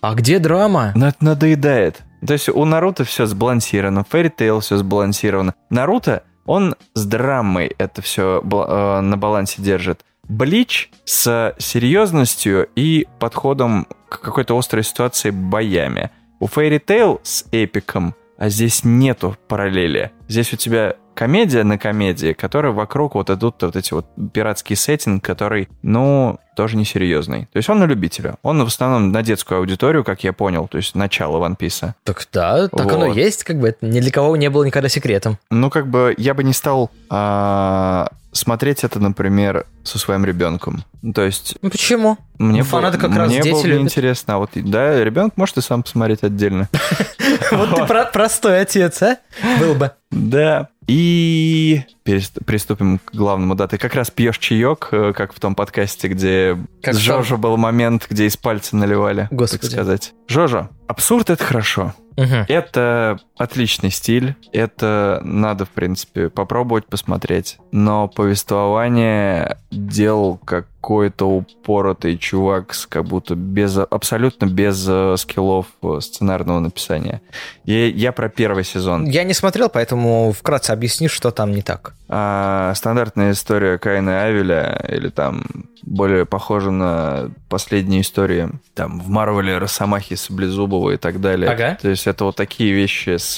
«А где драма?» Но это надоедает. То есть у Наруто все сбалансировано, Fairy Tail все сбалансировано. Наруто, он с драмой это все на балансе держит. Блич с серьезностью и подходом к какой-то острой ситуации боями. У Fairy Tail с эпиком, а здесь нету параллели. Здесь у тебя комедия на комедии, которая вокруг вот идут вот эти вот пиратский сеттинг, который, ну, тоже несерьезный. То есть он на любителя. Он в основном на детскую аудиторию, как я понял, то есть начало One Piece. Так да, так оно Вот. есть, как бы это ни для кого не было никогда секретом. Ну, как бы я бы не стал а, смотреть это, например, со своим ребенком. То есть Ну почему? мне, Ну, фанаты как раз мне дети было любят. интересно. А вот, да, ребенок может и сам посмотреть отдельно. [laughs] Вот ты про- простой отец, а? Был бы. Да. И приступим к главному, да. Ты как раз пьешь чаек, э, как в том подкасте, где Как с Жожо был момент, где из пальца наливали, Господи. так сказать. Жожо, абсурд — это хорошо. Мгм. Это отличный стиль, это надо, в принципе, попробовать посмотреть. Но повествование делал какой-то упоротый чувак, с как будто без, абсолютно без э, скиллов э, сценарного написания. И я про первый сезон. Я не смотрел, поэтому вкратце объясни, что там не так. А, стандартная история Каина и Авеля, или там более похожа на последние истории там в Марвеле Росомахи, Саблезубова и так далее. Ага. То есть это вот такие вещи с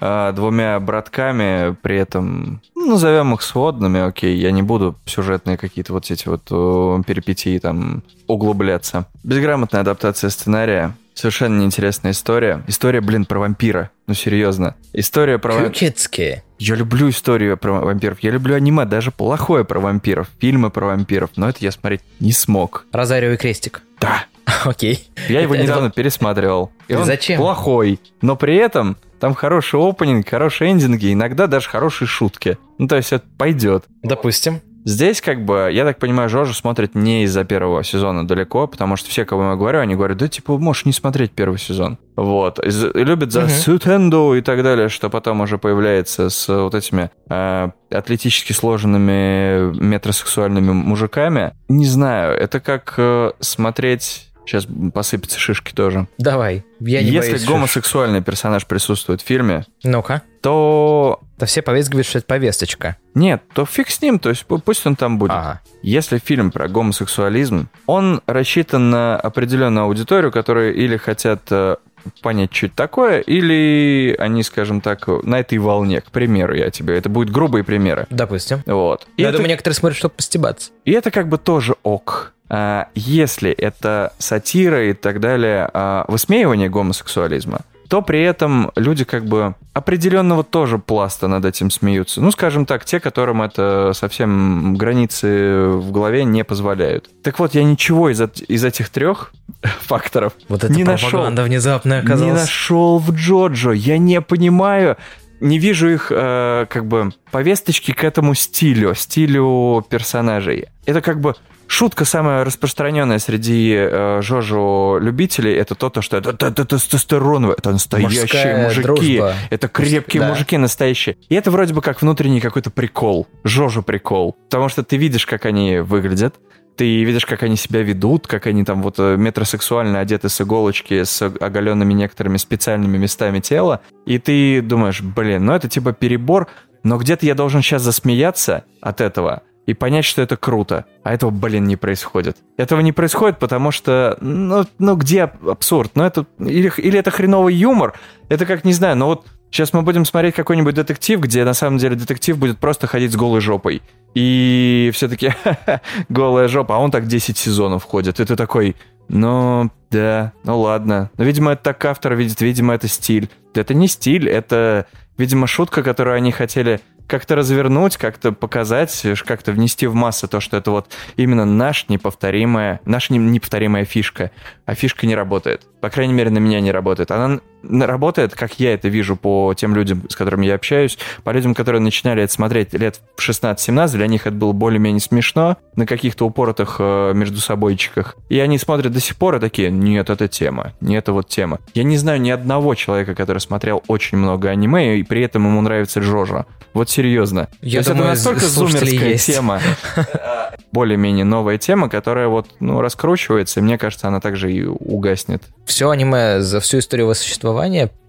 а, двумя братками, при этом, ну, назовем их сводными, окей, я не буду сюжетные какие-то вот эти вот о, перипетии там углубляться. Безграмотная адаптация сценария, совершенно неинтересная история. История, блин, про вампира, ну серьезно. История про... Кюкетские. я люблю историю про вампиров. Я люблю аниме, даже плохое про вампиров, фильмы про вампиров, но это я смотреть не смог. Розарио и крестик. Да. [laughs] Окей. Я его недавно пересматривал. И он Зачем? плохой. Но при этом там хороший опенинг, хорошие эндинги, иногда даже хорошие шутки. Ну, то есть это пойдет. Допустим. Здесь, как бы, я так понимаю, Жожа смотрит не из-за первого сезона далеко, потому что все, кого я говорю, они говорят, да, типа, можешь не смотреть первый сезон. Вот. Из- любят за сютенду и так далее, что потом уже появляется с вот этими э, атлетически сложенными метросексуальными мужиками. Не знаю, это как э, смотреть Сейчас посыпятся шишки тоже. Давай, я не Если боюсь. гомосексуальный персонаж присутствует в фильме, Ну-ка. то Да все повестки что это повесточка. нет, то фиг с ним, то есть пу- пусть он там будет. Ага. Если фильм про гомосексуализм, он рассчитан на определенную аудиторию, которые или хотят э, понять, что это такое, или они, скажем так, на этой волне, к примеру, я тебе. Это будут грубые примеры. Допустим. Вот. И Я это, думаю, некоторые смотрят, чтобы постебаться. и это как бы тоже ок. А, Если это сатира и так далее, а, высмеивание гомосексуализма, то при этом люди как бы определенного тоже пласта над этим смеются. Ну, скажем так, те, которым это совсем границы в голове не позволяют. Так вот, я ничего из, от- из этих трех [laughs] факторов Вот это не нашел. внезапно Не оказалась. нашел в Джоджо. Я не понимаю. Не вижу их э, как бы повесточки к этому стилю, стилю персонажей. Это как бы шутка самая распространенная среди э, Жожо любителей. Это то, то что это, это, это тестостероново, это настоящие Мужская мужики, дружба. это крепкие Да. мужики настоящие. И это вроде бы как внутренний какой-то прикол, Жожо прикол, потому что ты видишь, как они выглядят. Ты видишь, как они себя ведут, как они там вот э, метросексуально одеты с иголочки, с оголенными некоторыми специальными местами тела, и ты думаешь, блин, ну это типа перебор, но где-то я должен сейчас засмеяться от этого и понять, что это круто. А этого, блин, не происходит. Этого не происходит, потому что, ну, ну где аб- абсурд? Ну это, или, или это хреновый юмор, это как, не знаю, но вот сейчас мы будем смотреть какой-нибудь детектив, где на самом деле детектив будет просто ходить с голой жопой. И все-таки [laughs] голая жопа, а он так 10 сезонов ходит. И ты такой, ну, да, ну ладно. Но, видимо, это так автор видит, видимо, это стиль. Это не стиль, это, видимо, шутка, которую они хотели как-то развернуть, как-то показать, как-то внести в массы то, что это вот именно наш неповторимая, наша не- неповторимая фишка. А фишка не работает. По крайней мере, на меня не работает. Она работает, как я это вижу по тем людям, с которыми я общаюсь, по людям, которые начинали это смотреть лет в 16-17, для них это было более-менее смешно на каких-то упоротых э, между собойчиках. И они смотрят до сих пор и такие, нет, это тема, не это вот тема. Я не знаю ни одного человека, который смотрел очень много аниме, и при этом ему нравится Джожо. Вот серьезно. Я То есть думаю, это настолько зумерская есть. тема, [laughs] более-менее новая тема, которая вот, ну, раскручивается, и мне кажется, она также и угаснет. Все аниме за всю историю его существования,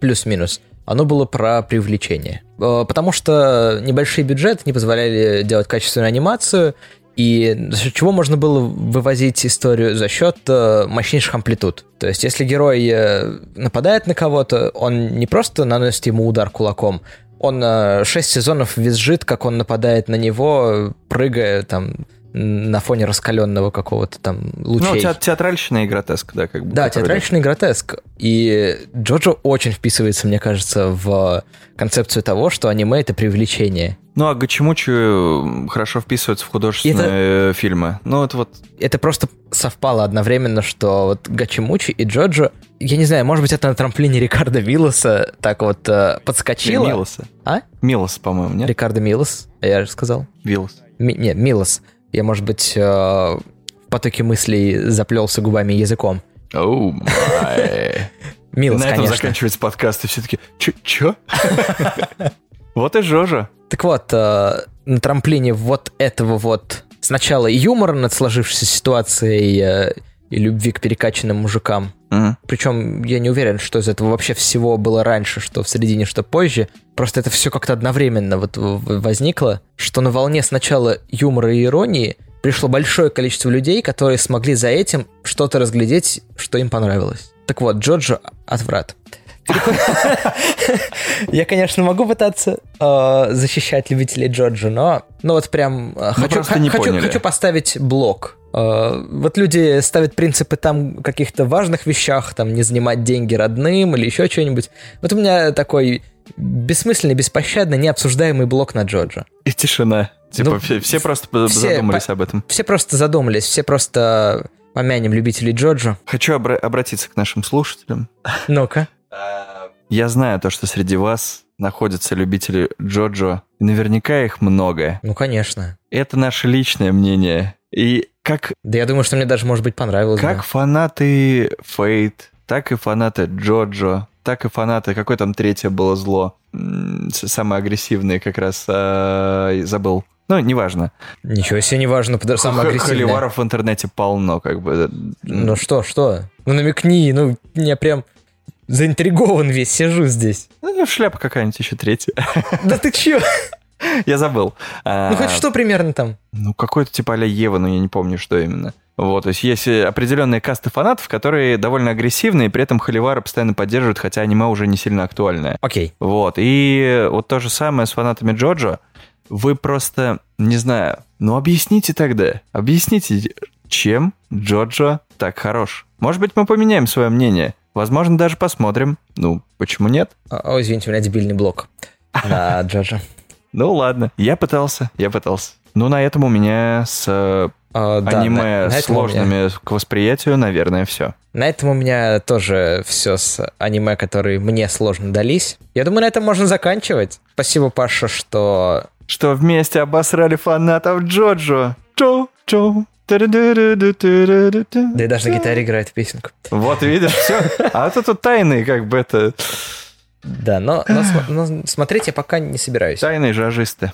плюс-минус, оно было про привлечение. Э, Потому что небольшие бюджеты не позволяли делать качественную анимацию, и за счет чего можно было вывозить историю за счет э, мощнейших амплитуд. То есть, если герой э, нападает на кого-то, он не просто наносит ему удар кулаком, он э, шесть сезонов визжит, как он нападает на него, прыгая там на фоне раскаленного какого-то там лучей. Ну, те- театральщина и гротеск, да, как бы. Да, который- театральный гротеск. И Джоджо очень вписывается, мне кажется, в концепцию того, что аниме — это привлечение. Ну, а Гачимучи хорошо вписывается в художественные э, фильмы. Ну, это вот... Это просто совпало одновременно, что вот Гачимучи и Джоджо, я не знаю, может быть, это на трамплине Рикардо Виллоса так вот э, подскочило. Милоса. А? Милос, по-моему, нет? Рикардо Милос, я же сказал. Вилос. Ми- нет, Милос. Я, может быть, э, в потоке мыслей заплелся губами языком. Оу, май. [laughs] Милос, На этом конечно. заканчивается подкаст, и все таки чё? чё? [laughs] Вот и Жожа. Так вот, э, на трамплине вот этого вот сначала юмора над сложившейся ситуацией э, и любви к перекачанным мужикам. Мгм. Причем я не уверен, что из этого вообще всего было раньше, что в середине, что позже. Просто это все как-то одновременно вот возникло, что на волне сначала юмора и иронии пришло большое количество людей, которые смогли за этим что-то разглядеть, что им понравилось. Так вот, Джоджо отврат. [laughs] Я, конечно, могу пытаться э, защищать любителей Джорджа, но ну вот прям э, хочу, поставить блок. Э, вот люди ставят принципы там каких-то важных вещах, там не занимать деньги родным или еще что-нибудь. Вот у меня такой бессмысленный, беспощадный, необсуждаемый блок на Джорджа. И тишина. Типа, Ну, все, все просто все задумались об этом. Все просто задумались, все просто помянем любителей Джорджа. Хочу обра- обратиться к нашим слушателям. Ну-ка. Я знаю то, что среди вас находятся любители Джоджо, и наверняка их много. Ну, конечно. Это наше личное мнение. И как, Да я думаю, что мне даже, может быть, понравилось как фанаты Фейт, так и фанаты Джоджо, так и фанаты, какое там третье было зло, самое агрессивное как раз, а, забыл. Ну, неважно. Ничего себе, не важно, потому что самое агрессивное. Холиваров в интернете полно, как бы. Ну что, что? Ну намекни, ну я прям заинтригован весь, сижу здесь. Ну, шляпа какая-нибудь еще третья. [laughs] Да ты чё? [laughs] Я забыл. А, Ну хоть что примерно там? Ну, какой-то типа а-ля Ева, но я не помню, что именно. Вот, то есть есть э, определенные касты фанатов, которые довольно агрессивные, и при этом Холивара постоянно поддерживают, хотя аниме уже не сильно актуальное. Окей. Вот, и вот то же самое с фанатами Джоджо. Вы просто, не знаю, ну объясните тогда, объясните, чем Джоджо так хорош. Может быть, мы поменяем свое мнение. Возможно, даже посмотрим. Ну, почему нет? О, извините, у меня дебильный блок на [laughs] Джоджо. Ну ладно, я пытался, я пытался. Ну, на этом у меня с э, А, да, аниме на- на у меня- сложными к восприятию, наверное, все. На этом у меня тоже все с аниме, которые мне сложно дались. Я думаю, на этом можно заканчивать. Спасибо, Паша, что... Что вместе обосрали фанатов Джоджо. Джо, Джо. Да и даже на гитаре играет песенку. Вот, видишь, все. А это тут тайны, как бы это... Да, но, но но смотреть я пока не собираюсь. Тайные жажисты.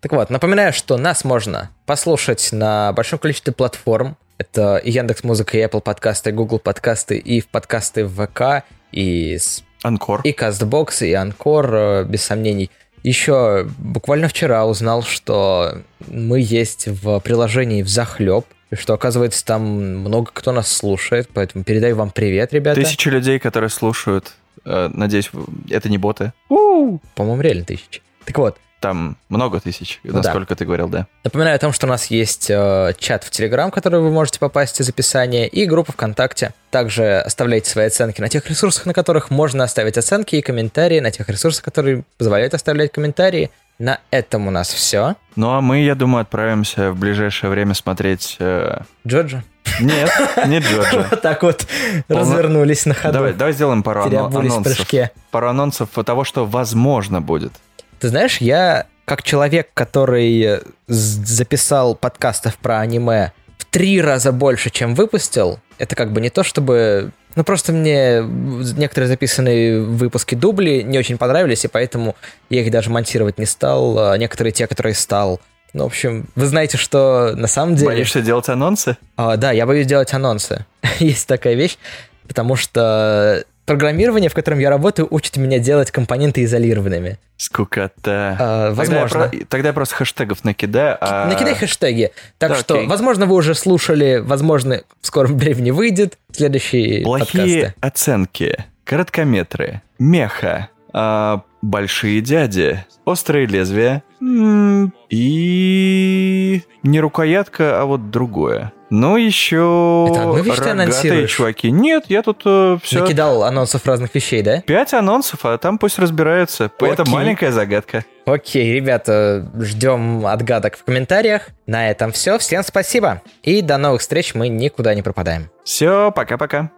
Так вот, напоминаю, что нас можно послушать на большом количестве платформ. Это и Яндекс Музыка, и Apple подкасты, и Google подкасты, и в подкасты в ВК, и, Анкор. и Castbox, и Анкор, без сомнений. Еще буквально вчера узнал, что мы есть в приложении в захлеб, что, оказывается, там много кто нас слушает, поэтому передаю вам привет, ребята. Тысячи людей, которые слушают. Э, Надеюсь, это не боты. По-моему, реально тысячи. Так вот, Там много тысяч, Ну да. насколько ты говорил, да. Напоминаю о том, что у нас есть э, чат в Телеграм, в который вы можете попасть из описания, и группа ВКонтакте. Также оставляйте свои оценки на тех ресурсах, на которых можно оставить оценки, и комментарии на тех ресурсах, которые позволяют оставлять комментарии. На этом у нас все. Ну а мы, я думаю, отправимся в ближайшее время смотреть... э, Джоджо. Нет, не [laughs] Джоджо. Вот так вот развернулись на ходу. Давай, давай сделаем пару анонсов. Пару анонсов того, что возможно будет. Ты знаешь, я как человек, который э, записал подкастов про аниме в три раза больше, чем выпустил, это как бы не то, чтобы... Ну, просто мне некоторые записанные выпуски дубли не очень понравились, и поэтому я их даже монтировать не стал. А некоторые те, которые стал. Ну, в общем, вы знаете, что на самом деле... Боишься делать анонсы? А, да, я боюсь делать анонсы. [laughs] Есть такая вещь, потому что программирование, в котором я работаю, учит меня делать компоненты изолированными. Скукота. А, Тогда я возможно. про- Тогда я просто хэштегов накидаю. а- Накидай хэштеги. Так Да, что, окей. возможно, вы уже слушали, возможно, в скором времени выйдет следующие Плохие подкасты. оценки. Короткометры. Меха. а, большие дяди. Острые лезвия. м, И... Не рукоятка, а вот другое. Ну, еще... Это одну вещь ты анонсируешь? чуваки. Нет, я тут все... Накидал анонсов разных вещей, да? Пять анонсов, а там пусть разбираются. Это Окей. маленькая загадка. Окей, ребята, ждем отгадок в комментариях. На этом все. Всем спасибо. И до новых встреч. Мы никуда не пропадаем. Все, пока-пока.